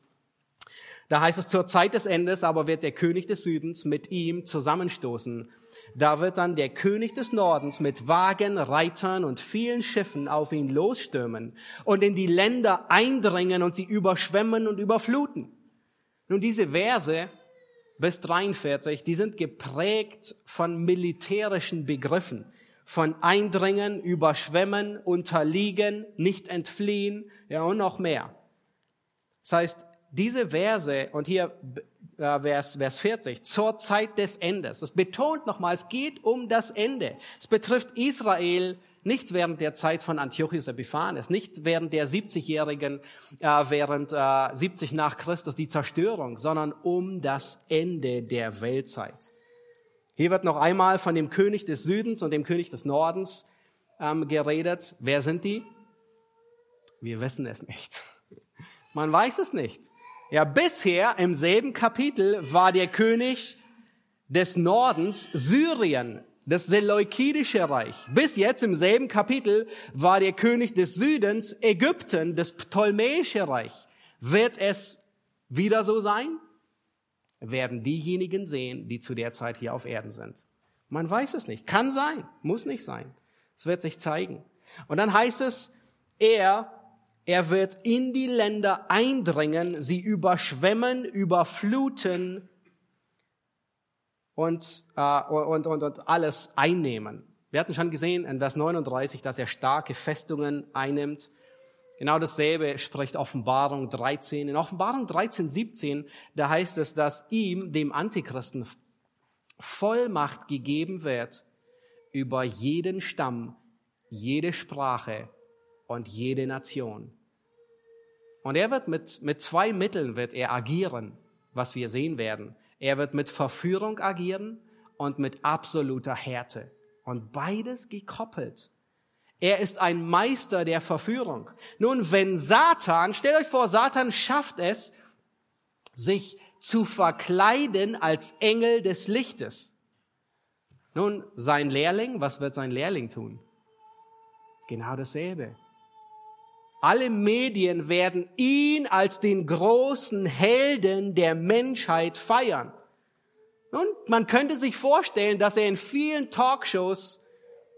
Da heißt es, zur Zeit des Endes aber wird der König des Südens mit ihm zusammenstoßen da wird dann der König des Nordens mit Wagen, Reitern und vielen Schiffen auf ihn losstürmen und in die Länder eindringen und sie überschwemmen und überfluten. Nun, diese Verse bis 43, die sind geprägt von militärischen Begriffen, von Eindringen, Überschwemmen, Unterliegen, nicht entfliehen, ja und noch mehr. Das heißt, diese Verse, und hier äh, Vers, Vers 40, zur Zeit des Endes. Das betont nochmal, es geht um das Ende. Es betrifft Israel nicht während der Zeit von Antiochus Epiphanes, nicht während der 70-jährigen, äh, während äh, 70 nach Christus die Zerstörung, sondern um das Ende der Weltzeit. Hier wird noch einmal von dem König des Südens und dem König des Nordens ähm, geredet. Wer sind die? Wir wissen es nicht. Man weiß es nicht. Ja, bisher im selben Kapitel war der König des Nordens Syrien, das Seleukidische Reich. Bis jetzt im selben Kapitel war der König des Südens Ägypten, das Ptolemäische Reich. Wird es wieder so sein? Werden diejenigen sehen, die zu der Zeit hier auf Erden sind. Man weiß es nicht. Kann sein, muss nicht sein. Es wird sich zeigen. Und dann heißt es, er er wird in die Länder eindringen, sie überschwemmen, überfluten und, äh, und, und, und alles einnehmen. Wir hatten schon gesehen in Vers 39, dass er starke Festungen einnimmt. Genau dasselbe spricht Offenbarung 13. In Offenbarung 13, 17, da heißt es, dass ihm, dem Antichristen, Vollmacht gegeben wird über jeden Stamm, jede Sprache und jede Nation. Und er wird mit, mit zwei Mitteln wird er agieren, was wir sehen werden. Er wird mit Verführung agieren und mit absoluter Härte. Und beides gekoppelt. Er ist ein Meister der Verführung. Nun, wenn Satan, stellt euch vor, Satan schafft es, sich zu verkleiden als Engel des Lichtes. Nun, sein Lehrling, was wird sein Lehrling tun? Genau dasselbe. Alle Medien werden ihn als den großen Helden der Menschheit feiern. Und man könnte sich vorstellen, dass er in vielen Talkshows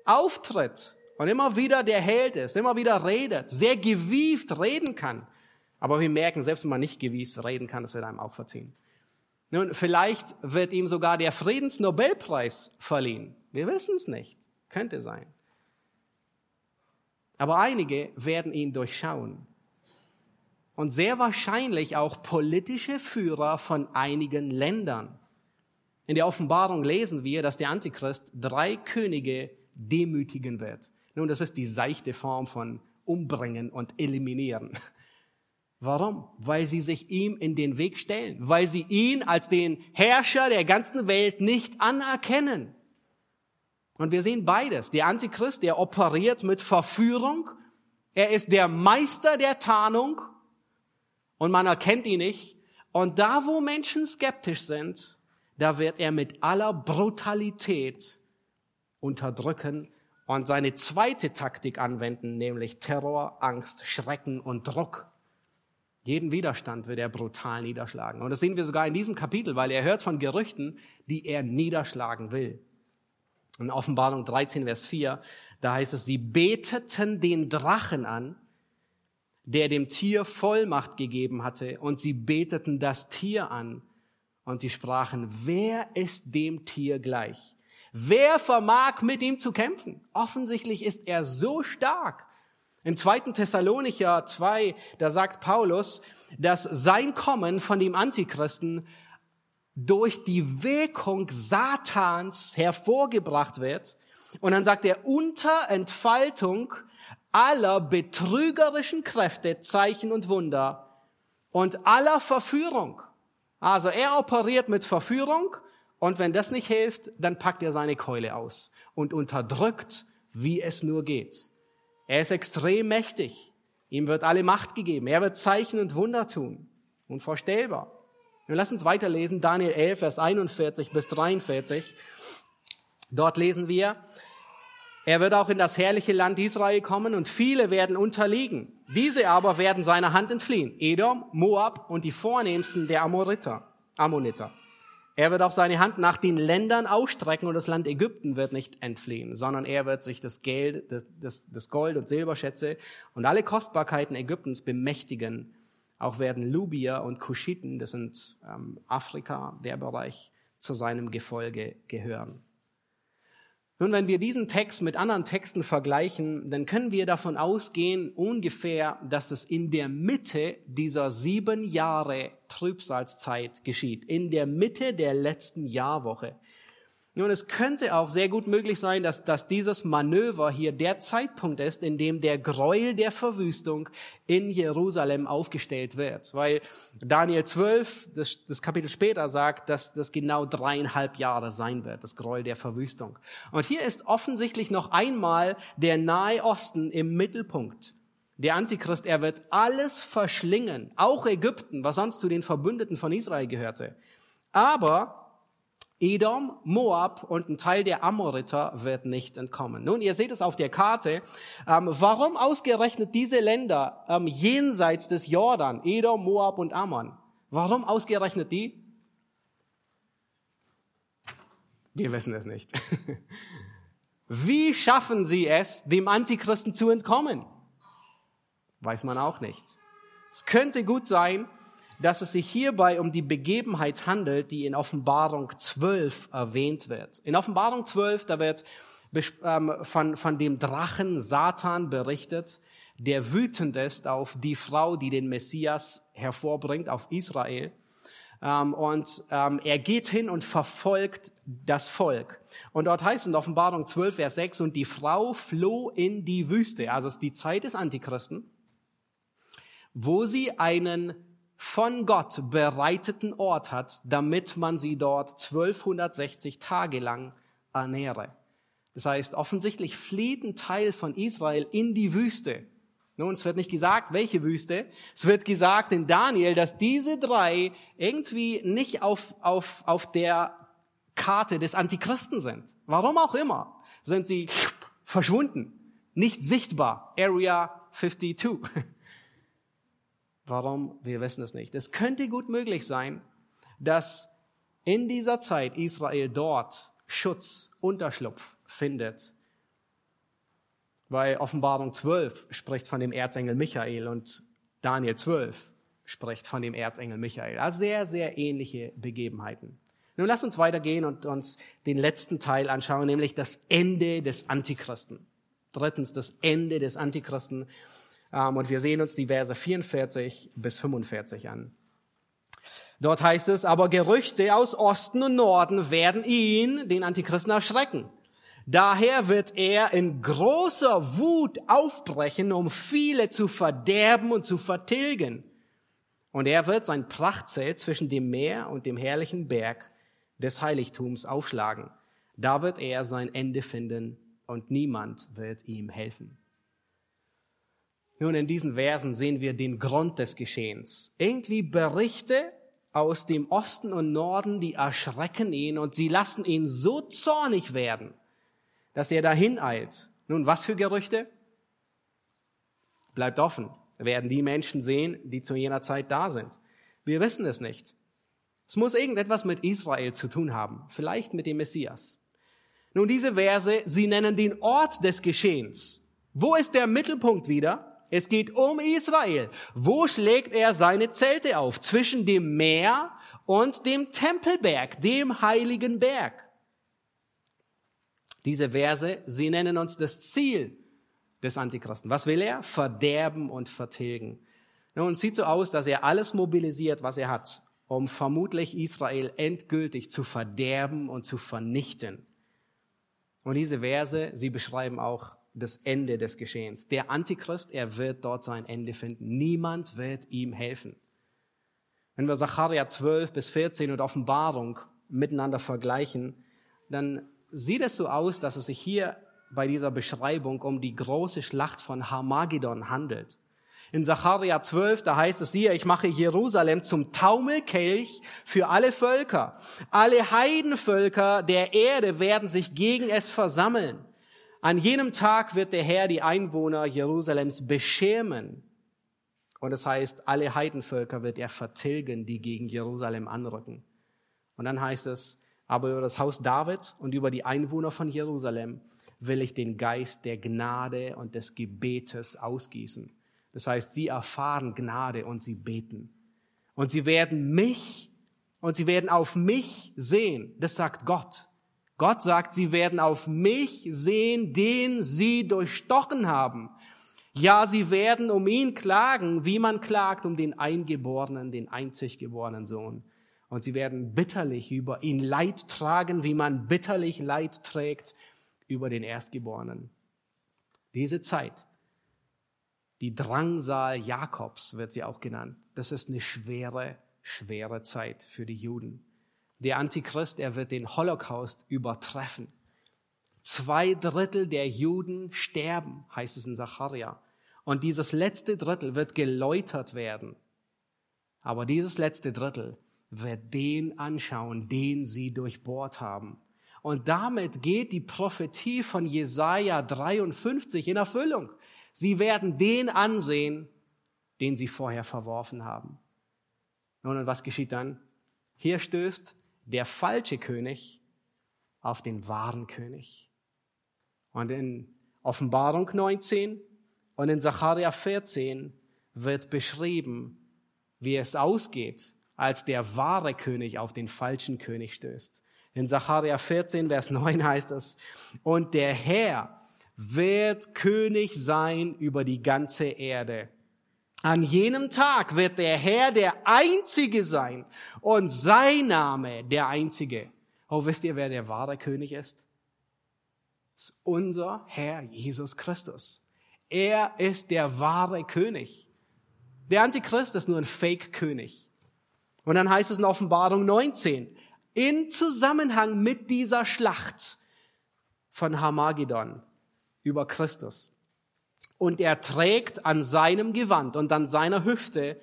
auftritt und immer wieder der Held ist, immer wieder redet, sehr gewieft reden kann. Aber wir merken, selbst wenn man nicht gewieft reden kann, das wird einem auch verziehen. Nun, vielleicht wird ihm sogar der Friedensnobelpreis verliehen. Wir wissen es nicht. Könnte sein. Aber einige werden ihn durchschauen. Und sehr wahrscheinlich auch politische Führer von einigen Ländern. In der Offenbarung lesen wir, dass der Antichrist drei Könige demütigen wird. Nun, das ist die seichte Form von umbringen und eliminieren. Warum? Weil sie sich ihm in den Weg stellen, weil sie ihn als den Herrscher der ganzen Welt nicht anerkennen. Und wir sehen beides. Der Antichrist, der operiert mit Verführung. Er ist der Meister der Tarnung und man erkennt ihn nicht. Und da, wo Menschen skeptisch sind, da wird er mit aller Brutalität unterdrücken und seine zweite Taktik anwenden, nämlich Terror, Angst, Schrecken und Druck. Jeden Widerstand wird er brutal niederschlagen. Und das sehen wir sogar in diesem Kapitel, weil er hört von Gerüchten, die er niederschlagen will. In Offenbarung 13, Vers 4, da heißt es, sie beteten den Drachen an, der dem Tier Vollmacht gegeben hatte, und sie beteten das Tier an, und sie sprachen, wer ist dem Tier gleich? Wer vermag mit ihm zu kämpfen? Offensichtlich ist er so stark. In 2. Thessalonicher 2, da sagt Paulus, dass sein Kommen von dem Antichristen durch die Wirkung Satans hervorgebracht wird. Und dann sagt er, unter Entfaltung aller betrügerischen Kräfte, Zeichen und Wunder und aller Verführung. Also er operiert mit Verführung und wenn das nicht hilft, dann packt er seine Keule aus und unterdrückt, wie es nur geht. Er ist extrem mächtig. Ihm wird alle Macht gegeben. Er wird Zeichen und Wunder tun. Unvorstellbar. Wir lassen uns weiterlesen, Daniel 11, Vers 41 bis 43. Dort lesen wir, er wird auch in das herrliche Land Israel kommen und viele werden unterliegen. Diese aber werden seiner Hand entfliehen. Edom, Moab und die vornehmsten der Amoriter, Ammoniter. Er wird auch seine Hand nach den Ländern ausstrecken und das Land Ägypten wird nicht entfliehen, sondern er wird sich das Geld, das, das Gold und Silberschätze und alle Kostbarkeiten Ägyptens bemächtigen auch werden Lubier und Kuschiten, das sind ähm, Afrika, der Bereich, zu seinem Gefolge gehören. Nun, wenn wir diesen Text mit anderen Texten vergleichen, dann können wir davon ausgehen, ungefähr, dass es in der Mitte dieser sieben Jahre Trübsalzeit geschieht. In der Mitte der letzten Jahrwoche. Nun, es könnte auch sehr gut möglich sein, dass, dass dieses Manöver hier der Zeitpunkt ist, in dem der Gräuel der Verwüstung in Jerusalem aufgestellt wird. Weil Daniel 12, das, das Kapitel später sagt, dass das genau dreieinhalb Jahre sein wird, das Gräuel der Verwüstung. Und hier ist offensichtlich noch einmal der Nahe Osten im Mittelpunkt. Der Antichrist, er wird alles verschlingen, auch Ägypten, was sonst zu den Verbündeten von Israel gehörte. Aber Edom, Moab und ein Teil der Amoriter wird nicht entkommen. Nun, ihr seht es auf der Karte. Ähm, warum ausgerechnet diese Länder ähm, jenseits des Jordan, Edom, Moab und Ammon? Warum ausgerechnet die? Wir wissen es nicht. Wie schaffen sie es, dem Antichristen zu entkommen? Weiß man auch nicht. Es könnte gut sein, dass es sich hierbei um die Begebenheit handelt, die in Offenbarung 12 erwähnt wird. In Offenbarung 12, da wird ähm, von, von dem Drachen Satan berichtet, der wütend ist auf die Frau, die den Messias hervorbringt, auf Israel. Ähm, und ähm, er geht hin und verfolgt das Volk. Und dort heißt es in Offenbarung 12, Vers 6, und die Frau floh in die Wüste. Also es ist die Zeit des Antichristen, wo sie einen von Gott bereiteten Ort hat, damit man sie dort 1260 Tage lang ernähre. Das heißt, offensichtlich flieht ein Teil von Israel in die Wüste. Nun, es wird nicht gesagt, welche Wüste. Es wird gesagt in Daniel, dass diese drei irgendwie nicht auf, auf, auf der Karte des Antichristen sind. Warum auch immer sind sie verschwunden, nicht sichtbar. Area 52. Warum? Wir wissen es nicht. Es könnte gut möglich sein, dass in dieser Zeit Israel dort Schutz, Unterschlupf findet. Weil Offenbarung 12 spricht von dem Erzengel Michael und Daniel 12 spricht von dem Erzengel Michael. Also sehr, sehr ähnliche Begebenheiten. Nun lass uns weitergehen und uns den letzten Teil anschauen, nämlich das Ende des Antichristen. Drittens, das Ende des Antichristen. Ähm, und wir sehen uns die Verse 44 bis 45 an. Dort heißt es, aber Gerüchte aus Osten und Norden werden ihn, den Antichristen, erschrecken. Daher wird er in großer Wut aufbrechen, um viele zu verderben und zu vertilgen. Und er wird sein Prachtzelt zwischen dem Meer und dem herrlichen Berg des Heiligtums aufschlagen. Da wird er sein Ende finden und niemand wird ihm helfen. Nun, in diesen Versen sehen wir den Grund des Geschehens. Irgendwie Berichte aus dem Osten und Norden, die erschrecken ihn und sie lassen ihn so zornig werden, dass er dahin eilt. Nun, was für Gerüchte? Bleibt offen. werden die Menschen sehen, die zu jener Zeit da sind. Wir wissen es nicht. Es muss irgendetwas mit Israel zu tun haben, vielleicht mit dem Messias. Nun, diese Verse, sie nennen den Ort des Geschehens. Wo ist der Mittelpunkt wieder? Es geht um Israel. Wo schlägt er seine Zelte auf? Zwischen dem Meer und dem Tempelberg, dem heiligen Berg. Diese Verse, sie nennen uns das Ziel des Antichristen. Was will er? Verderben und vertilgen. Nun, sieht so aus, dass er alles mobilisiert, was er hat, um vermutlich Israel endgültig zu verderben und zu vernichten. Und diese Verse, sie beschreiben auch das Ende des Geschehens. Der Antichrist, er wird dort sein Ende finden. Niemand wird ihm helfen. Wenn wir Sacharja 12 bis 14 und Offenbarung miteinander vergleichen, dann sieht es so aus, dass es sich hier bei dieser Beschreibung um die große Schlacht von Harmagedon handelt. In Sacharja 12, da heißt es hier, ich mache Jerusalem zum Taumelkelch für alle Völker. Alle Heidenvölker der Erde werden sich gegen es versammeln. An jenem Tag wird der Herr die Einwohner Jerusalems beschämen. Und das heißt, alle Heidenvölker wird er vertilgen, die gegen Jerusalem anrücken. Und dann heißt es, aber über das Haus David und über die Einwohner von Jerusalem will ich den Geist der Gnade und des Gebetes ausgießen. Das heißt, sie erfahren Gnade und sie beten. Und sie werden mich und sie werden auf mich sehen. Das sagt Gott. Gott sagt, sie werden auf mich sehen, den sie durchstochen haben. Ja, sie werden um ihn klagen, wie man klagt um den Eingeborenen, den einzig geborenen Sohn. Und sie werden bitterlich über ihn Leid tragen, wie man bitterlich Leid trägt über den Erstgeborenen. Diese Zeit, die Drangsal Jakobs wird sie auch genannt, das ist eine schwere, schwere Zeit für die Juden. Der Antichrist, er wird den Holocaust übertreffen. Zwei Drittel der Juden sterben, heißt es in Zacharia. Und dieses letzte Drittel wird geläutert werden. Aber dieses letzte Drittel wird den anschauen, den sie durchbohrt haben. Und damit geht die Prophetie von Jesaja 53 in Erfüllung. Sie werden den ansehen, den sie vorher verworfen haben. Nun, und was geschieht dann? Hier stößt der falsche König auf den wahren König. Und in Offenbarung 19 und in Sacharja 14 wird beschrieben, wie es ausgeht, als der wahre König auf den falschen König stößt. In Sacharja 14, Vers 9 heißt es, und der Herr wird König sein über die ganze Erde. An jenem Tag wird der Herr der Einzige sein und sein Name der Einzige. Oh, wisst ihr, wer der wahre König ist? Das ist unser Herr Jesus Christus. Er ist der wahre König. Der Antichrist ist nur ein Fake-König. Und dann heißt es in Offenbarung 19, in Zusammenhang mit dieser Schlacht von Hamagedon über Christus und er trägt an seinem Gewand und an seiner Hüfte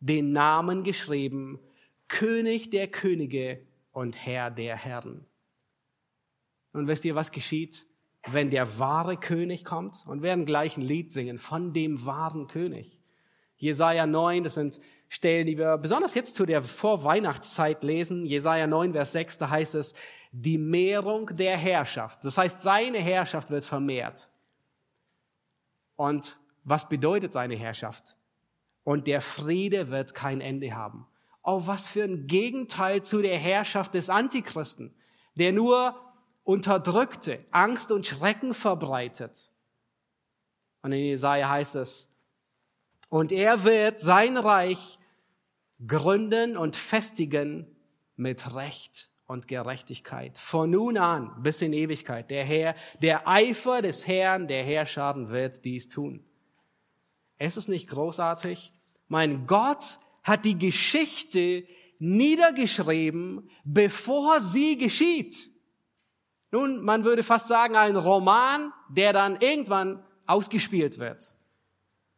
den Namen geschrieben, König der Könige und Herr der Herren. Und wisst ihr, was geschieht, wenn der wahre König kommt? Und wir werden gleich ein Lied singen von dem wahren König. Jesaja 9, das sind Stellen, die wir besonders jetzt zu der Vorweihnachtszeit lesen. Jesaja 9, Vers 6, da heißt es, die Mehrung der Herrschaft. Das heißt, seine Herrschaft wird vermehrt. Und was bedeutet seine Herrschaft? Und der Friede wird kein Ende haben. Oh, was für ein Gegenteil zu der Herrschaft des Antichristen, der nur unterdrückte, Angst und Schrecken verbreitet. Und in Jesaja heißt es, und er wird sein Reich gründen und festigen mit Recht und Gerechtigkeit. Von nun an bis in Ewigkeit. Der Herr, der Eifer des Herrn, der Herrscher wird dies tun. Es ist nicht großartig. Mein Gott hat die Geschichte niedergeschrieben, bevor sie geschieht. Nun, man würde fast sagen, ein Roman, der dann irgendwann ausgespielt wird.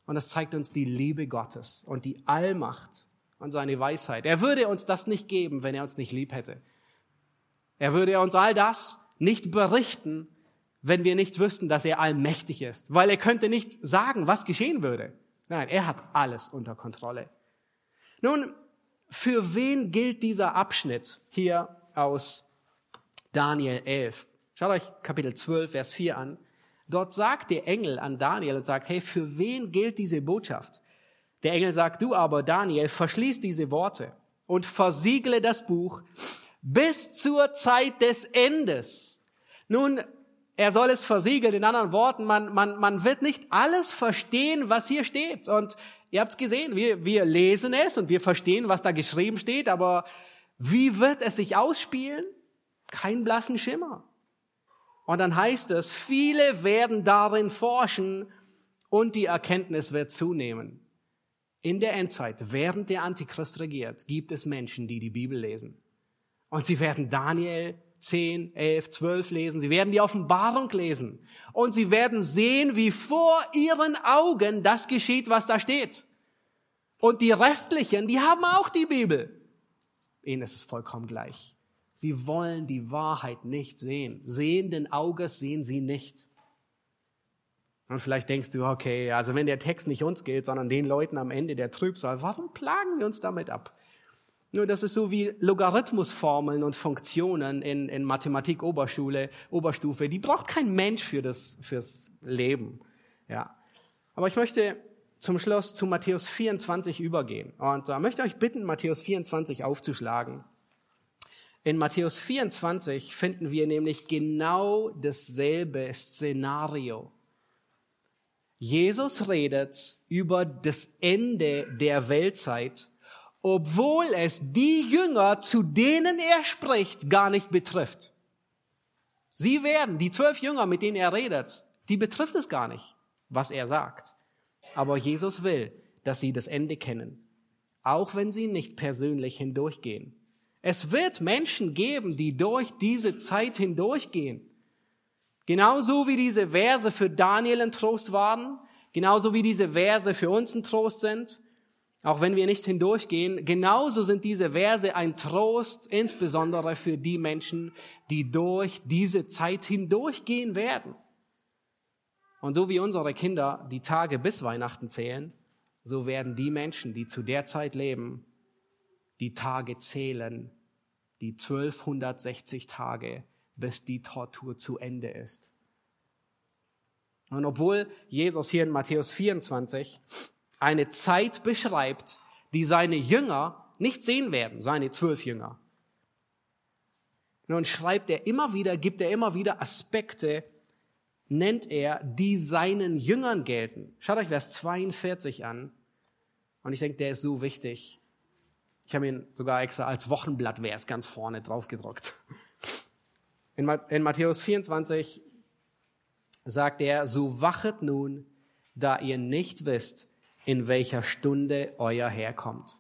Und das zeigt uns die Liebe Gottes und die Allmacht und seine Weisheit. Er würde uns das nicht geben, wenn er uns nicht lieb hätte. Er würde uns all das nicht berichten, wenn wir nicht wüssten, dass er allmächtig ist. Weil er könnte nicht sagen, was geschehen würde. Nein, er hat alles unter Kontrolle. Nun, für wen gilt dieser Abschnitt hier aus Daniel 11? Schaut euch Kapitel 12, Vers 4 an. Dort sagt der Engel an Daniel und sagt, hey, für wen gilt diese Botschaft? Der Engel sagt, du aber, Daniel, verschließ diese Worte und versiegle das Buch bis zur Zeit des Endes. Nun, er soll es versiegeln. In anderen Worten, man, man, man wird nicht alles verstehen, was hier steht. Und ihr habt es gesehen, wir, wir lesen es und wir verstehen, was da geschrieben steht, aber wie wird es sich ausspielen? Kein blassen Schimmer. Und dann heißt es, viele werden darin forschen und die Erkenntnis wird zunehmen. In der Endzeit, während der Antichrist regiert, gibt es Menschen, die die Bibel lesen. Und sie werden Daniel 10, 11, 12 lesen. Sie werden die Offenbarung lesen. Und sie werden sehen, wie vor ihren Augen das geschieht, was da steht. Und die restlichen, die haben auch die Bibel. Ihnen ist es vollkommen gleich. Sie wollen die Wahrheit nicht sehen. Sehenden Auges sehen sie nicht. Und vielleicht denkst du, okay, also wenn der Text nicht uns gilt, sondern den Leuten am Ende der Trübsal, warum plagen wir uns damit ab? Nur das ist so wie Logarithmusformeln und Funktionen in, in Mathematik Oberschule, Oberstufe. Die braucht kein Mensch für das, fürs Leben. Ja. Aber ich möchte zum Schluss zu Matthäus 24 übergehen. Und da möchte ich euch bitten, Matthäus 24 aufzuschlagen. In Matthäus 24 finden wir nämlich genau dasselbe Szenario. Jesus redet über das Ende der Weltzeit obwohl es die Jünger, zu denen er spricht, gar nicht betrifft. Sie werden, die zwölf Jünger, mit denen er redet, die betrifft es gar nicht, was er sagt. Aber Jesus will, dass sie das Ende kennen, auch wenn sie nicht persönlich hindurchgehen. Es wird Menschen geben, die durch diese Zeit hindurchgehen. Genauso wie diese Verse für Daniel ein Trost waren, genauso wie diese Verse für uns ein Trost sind, auch wenn wir nicht hindurchgehen, genauso sind diese Verse ein Trost, insbesondere für die Menschen, die durch diese Zeit hindurchgehen werden. Und so wie unsere Kinder die Tage bis Weihnachten zählen, so werden die Menschen, die zu der Zeit leben, die Tage zählen, die 1260 Tage, bis die Tortur zu Ende ist. Und obwohl Jesus hier in Matthäus 24 eine Zeit beschreibt, die seine Jünger nicht sehen werden, seine zwölf Jünger. Nun schreibt er immer wieder, gibt er immer wieder Aspekte, nennt er, die seinen Jüngern gelten. Schaut euch Vers 42 an. Und ich denke, der ist so wichtig. Ich habe ihn sogar extra als Wochenblattvers ganz vorne drauf gedruckt. In, Matthäus 24 sagt er, so wachet nun, da ihr nicht wisst, in welcher Stunde euer Herr kommt.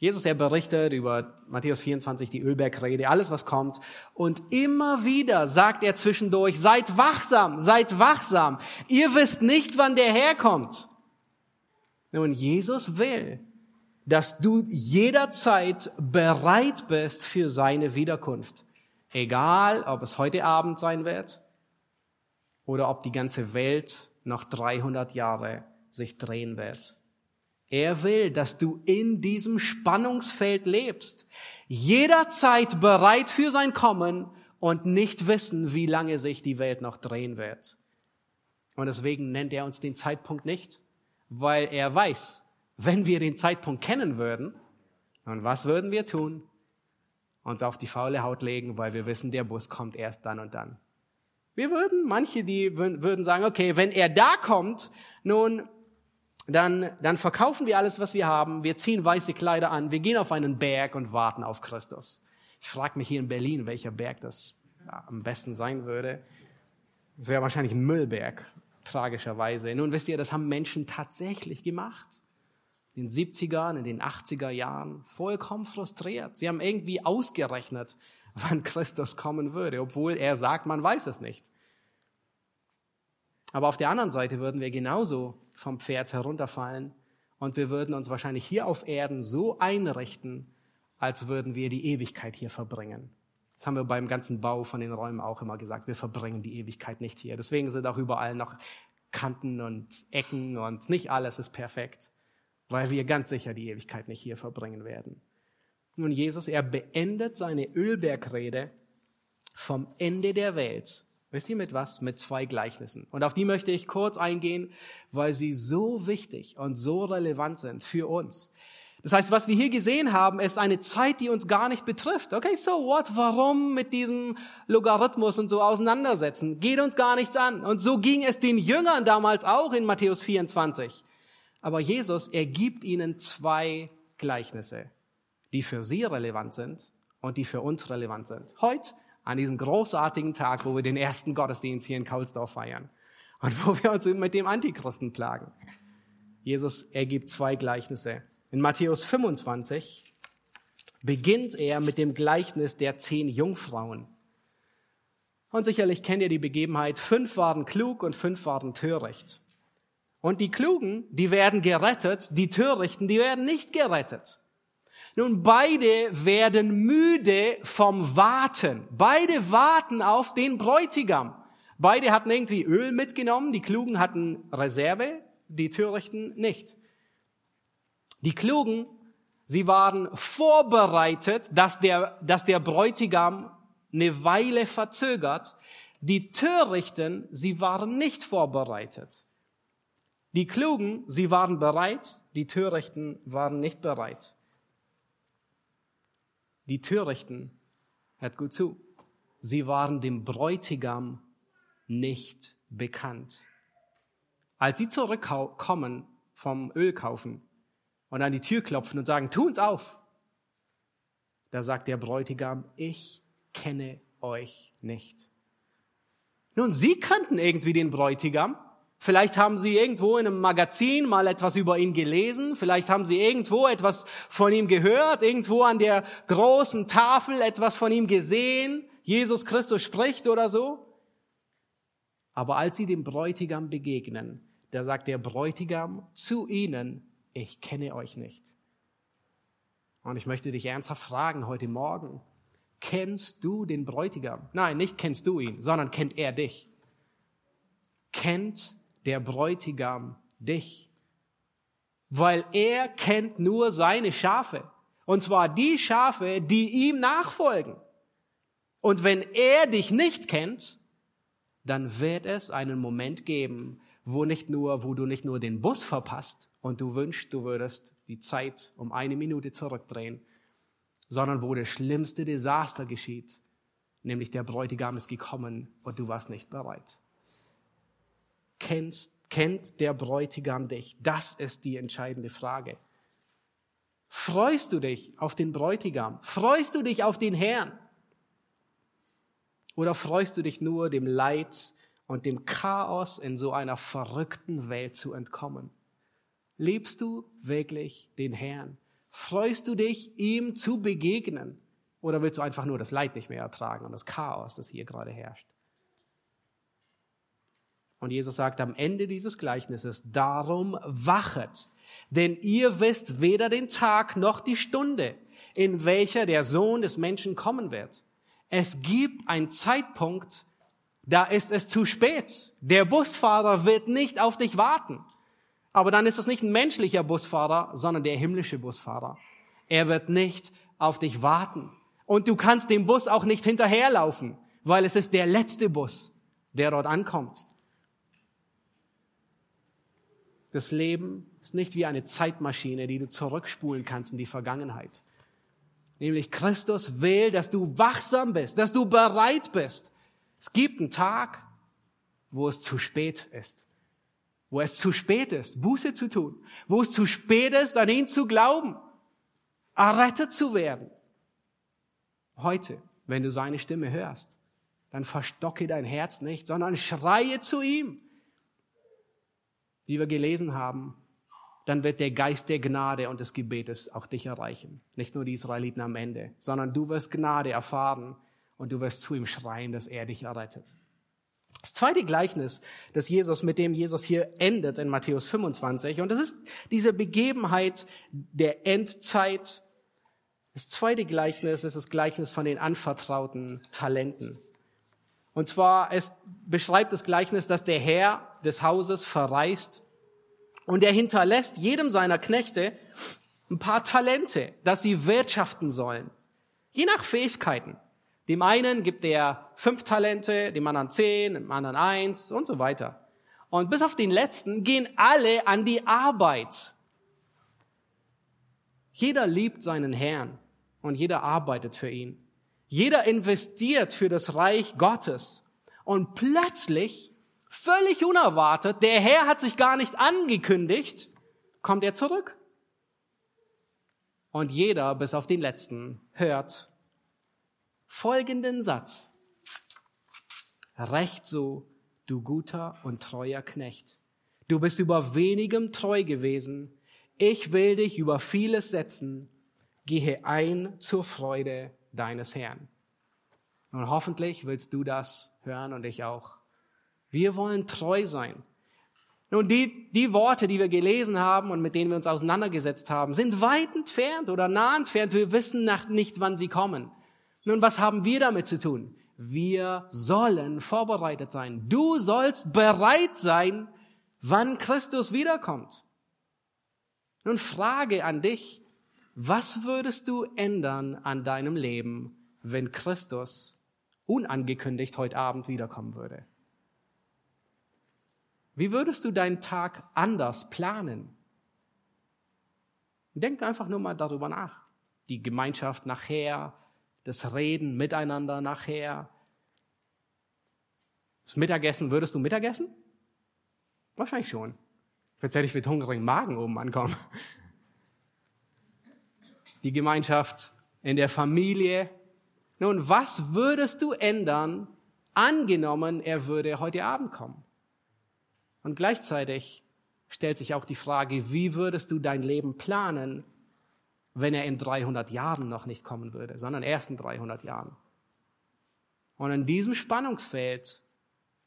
Jesus, er berichtet über Matthäus 24, die Ölbergrede, alles was kommt. Und immer wieder sagt er zwischendurch, seid wachsam, seid wachsam. Ihr wisst nicht, wann der Herr kommt. Nun, Jesus will, dass du jederzeit bereit bist für seine Wiederkunft. Egal, ob es heute Abend sein wird oder ob die ganze Welt noch 300 Jahre sich drehen wird. Er will, dass du in diesem Spannungsfeld lebst, jederzeit bereit für sein Kommen und nicht wissen, wie lange sich die Welt noch drehen wird. Und deswegen nennt er uns den Zeitpunkt nicht, weil er weiß, wenn wir den Zeitpunkt kennen würden, dann was würden wir tun? Uns auf die faule Haut legen, weil wir wissen, der Bus kommt erst dann und dann. Wir würden, manche, die würden sagen, okay, wenn er da kommt, nun, dann, dann verkaufen wir alles, was wir haben, wir ziehen weiße Kleider an, wir gehen auf einen Berg und warten auf Christus. Ich frage mich hier in Berlin, welcher Berg das am besten sein würde. Das wäre wahrscheinlich ein Müllberg, tragischerweise. Nun wisst ihr, das haben Menschen tatsächlich gemacht. in den 70ern, in den 80er Jahren vollkommen frustriert. Sie haben irgendwie ausgerechnet, wann Christus kommen würde, obwohl er sagt, man weiß es nicht. Aber auf der anderen Seite würden wir genauso vom Pferd herunterfallen und wir würden uns wahrscheinlich hier auf Erden so einrichten, als würden wir die Ewigkeit hier verbringen. Das haben wir beim ganzen Bau von den Räumen auch immer gesagt. Wir verbringen die Ewigkeit nicht hier. Deswegen sind auch überall noch Kanten und Ecken und nicht alles ist perfekt, weil wir ganz sicher die Ewigkeit nicht hier verbringen werden. Nun, Jesus, er beendet seine Ölbergrede vom Ende der Welt. Wisst ihr mit was? Mit zwei Gleichnissen. Und auf die möchte ich kurz eingehen, weil sie so wichtig und so relevant sind für uns. Das heißt, was wir hier gesehen haben, ist eine Zeit, die uns gar nicht betrifft. Okay, so what? Warum mit diesem Logarithmus und so auseinandersetzen? Geht uns gar nichts an. Und so ging es den Jüngern damals auch in Matthäus 24. Aber Jesus, er gibt ihnen zwei Gleichnisse die für sie relevant sind und die für uns relevant sind. Heute, an diesem großartigen Tag, wo wir den ersten Gottesdienst hier in Kaulsdorf feiern und wo wir uns mit dem Antichristen plagen. Jesus ergibt zwei Gleichnisse. In Matthäus 25 beginnt er mit dem Gleichnis der zehn Jungfrauen. Und sicherlich kennt ihr die Begebenheit, fünf waren klug und fünf waren töricht. Und die Klugen, die werden gerettet, die Törichten, die werden nicht gerettet. Nun, beide werden müde vom Warten. Beide warten auf den Bräutigam. Beide hatten irgendwie Öl mitgenommen, die Klugen hatten Reserve, die Törichten nicht. Die Klugen, sie waren vorbereitet, dass der, dass der Bräutigam eine Weile verzögert. Die Törichten, sie waren nicht vorbereitet. Die Klugen, sie waren bereit, die Törichten waren nicht bereit. Die Törichten, hört gut zu, sie waren dem Bräutigam nicht bekannt. Als sie zurückkommen vom Ölkaufen und an die Tür klopfen und sagen, tun's auf, da sagt der Bräutigam, ich kenne euch nicht. Nun, sie kannten irgendwie den Bräutigam, Vielleicht haben Sie irgendwo in einem Magazin mal etwas über ihn gelesen. Vielleicht haben Sie irgendwo etwas von ihm gehört, irgendwo an der großen Tafel etwas von ihm gesehen. Jesus Christus spricht oder so. Aber als Sie dem Bräutigam begegnen, da sagt der Bräutigam zu Ihnen, ich kenne euch nicht. Und ich möchte dich ernsthaft fragen heute Morgen, kennst du den Bräutigam? Nein, nicht kennst du ihn, sondern kennt er dich. Kennt der Bräutigam dich. Weil er kennt nur seine Schafe. Und zwar die Schafe, die ihm nachfolgen. Und wenn er dich nicht kennt, dann wird es einen Moment geben, wo nicht nur, wo du nicht nur den Bus verpasst und du wünschst, du würdest die Zeit um eine Minute zurückdrehen, sondern wo das schlimmste Desaster geschieht, nämlich der Bräutigam ist gekommen und du warst nicht bereit kennst, kennt der Bräutigam dich? Das ist die entscheidende Frage. Freust du dich auf den Bräutigam? Freust du dich auf den Herrn? Oder freust du dich nur dem Leid und dem Chaos in so einer verrückten Welt zu entkommen? Liebst du wirklich den Herrn? Freust du dich, ihm zu begegnen? Oder willst du einfach nur das Leid nicht mehr ertragen und das Chaos, das hier gerade herrscht? Und Jesus sagt am Ende dieses Gleichnisses, darum wachet, denn ihr wisst weder den Tag noch die Stunde, in welcher der Sohn des Menschen kommen wird. Es gibt einen Zeitpunkt, da ist es zu spät. Der Busfahrer wird nicht auf dich warten. Aber dann ist es nicht ein menschlicher Busfahrer, sondern der himmlische Busfahrer. Er wird nicht auf dich warten. Und du kannst dem Bus auch nicht hinterherlaufen, weil es ist der letzte Bus, der dort ankommt. Das Leben ist nicht wie eine Zeitmaschine, die du zurückspulen kannst in die Vergangenheit. Nämlich Christus will, dass du wachsam bist, dass du bereit bist. Es gibt einen Tag, wo es zu spät ist. Wo es zu spät ist, Buße zu tun. Wo es zu spät ist, an ihn zu glauben. Errettet zu werden. Heute, wenn du seine Stimme hörst, dann verstocke dein Herz nicht, sondern schreie zu ihm wie wir gelesen haben, dann wird der Geist der Gnade und des Gebetes auch dich erreichen. Nicht nur die Israeliten am Ende, sondern du wirst Gnade erfahren und du wirst zu ihm schreien, dass er dich errettet. Das zweite Gleichnis, das Jesus, mit dem Jesus hier endet in Matthäus 25, und das ist diese Begebenheit der Endzeit. Das zweite Gleichnis ist das Gleichnis von den anvertrauten Talenten. Und zwar, es beschreibt das Gleichnis, dass der Herr des Hauses verreist und er hinterlässt jedem seiner Knechte ein paar Talente, dass sie wirtschaften sollen. Je nach Fähigkeiten. Dem einen gibt er fünf Talente, dem anderen zehn, dem anderen eins und so weiter. Und bis auf den letzten gehen alle an die Arbeit. Jeder liebt seinen Herrn und jeder arbeitet für ihn. Jeder investiert für das Reich Gottes. Und plötzlich, völlig unerwartet, der Herr hat sich gar nicht angekündigt, kommt er zurück. Und jeder, bis auf den letzten, hört folgenden Satz. Recht so, du guter und treuer Knecht. Du bist über wenigem treu gewesen. Ich will dich über vieles setzen. Gehe ein zur Freude deines Herrn. Und hoffentlich willst du das hören und ich auch. Wir wollen treu sein. Nun, die, die Worte, die wir gelesen haben und mit denen wir uns auseinandergesetzt haben, sind weit entfernt oder nah entfernt. Wir wissen nicht, wann sie kommen. Nun, was haben wir damit zu tun? Wir sollen vorbereitet sein. Du sollst bereit sein, wann Christus wiederkommt. Nun Frage an dich, was würdest du ändern an deinem Leben, wenn Christus unangekündigt heute Abend wiederkommen würde? Wie würdest du deinen Tag anders planen? Denk einfach nur mal darüber nach. Die Gemeinschaft nachher, das Reden miteinander nachher. Das Mittagessen, würdest du Mittagessen? Wahrscheinlich schon. Jetzt hätte ich mit hungrigem Magen oben ankommen. Die Gemeinschaft in der Familie. Nun, was würdest du ändern, angenommen, er würde heute Abend kommen? Und gleichzeitig stellt sich auch die Frage, wie würdest du dein Leben planen, wenn er in 300 Jahren noch nicht kommen würde, sondern erst in 300 Jahren. Und in diesem Spannungsfeld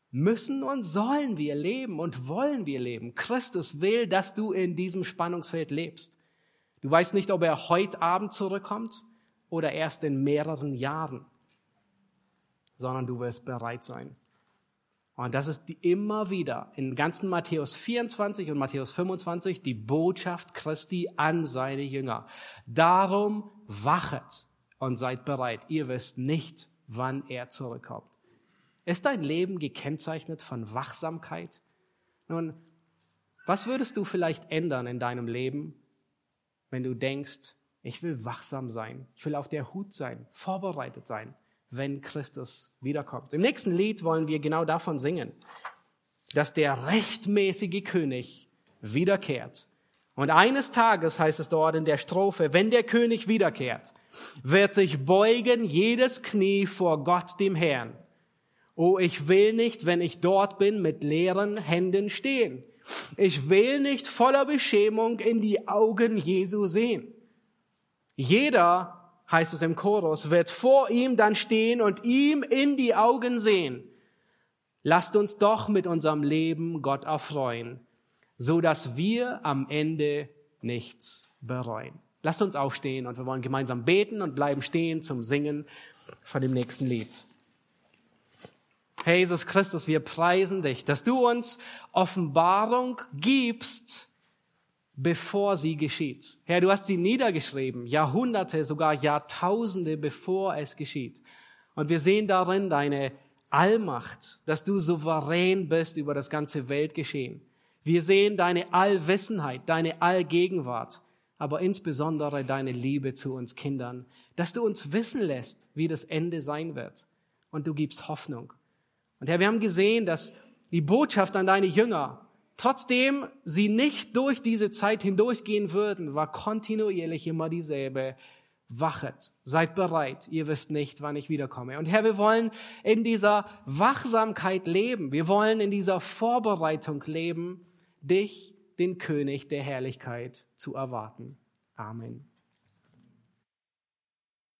müssen und sollen wir leben und wollen wir leben. Christus will, dass du in diesem Spannungsfeld lebst. Du weißt nicht, ob er heute Abend zurückkommt oder erst in mehreren Jahren, sondern du wirst bereit sein. Und das ist die immer wieder in ganzen Matthäus 24 und Matthäus 25 die Botschaft Christi an seine Jünger. Darum wachet und seid bereit. Ihr wisst nicht, wann er zurückkommt. Ist dein Leben gekennzeichnet von Wachsamkeit? Nun, was würdest du vielleicht ändern in deinem Leben, wenn du denkst, ich will wachsam sein, ich will auf der Hut sein, vorbereitet sein? Wenn Christus wiederkommt. Im nächsten Lied wollen wir genau davon singen, dass der rechtmäßige König wiederkehrt. Und eines Tages heißt es dort in der Strophe, wenn der König wiederkehrt, wird sich beugen jedes Knie vor Gott dem Herrn. Oh, ich will nicht, wenn ich dort bin, mit leeren Händen stehen. Ich will nicht voller Beschämung in die Augen Jesu sehen. Jeder heißt es im Chorus, wird vor ihm dann stehen und ihm in die Augen sehen. Lasst uns doch mit unserem Leben Gott erfreuen, so dass wir am Ende nichts bereuen. Lasst uns aufstehen und wir wollen gemeinsam beten und bleiben stehen zum Singen von dem nächsten Lied. Herr Jesus Christus, wir preisen dich, dass du uns Offenbarung gibst bevor sie geschieht. Herr, du hast sie niedergeschrieben, Jahrhunderte, sogar Jahrtausende, bevor es geschieht. Und wir sehen darin deine Allmacht, dass du souverän bist über das ganze Weltgeschehen. Wir sehen deine Allwissenheit, deine Allgegenwart, aber insbesondere deine Liebe zu uns Kindern, dass du uns wissen lässt, wie das Ende sein wird. Und du gibst Hoffnung. Und Herr, wir haben gesehen, dass die Botschaft an deine Jünger Trotzdem sie nicht durch diese Zeit hindurchgehen würden, war kontinuierlich immer dieselbe. Wachet, seid bereit, ihr wisst nicht, wann ich wiederkomme. Und Herr, wir wollen in dieser Wachsamkeit leben, wir wollen in dieser Vorbereitung leben, dich den König der Herrlichkeit zu erwarten. Amen.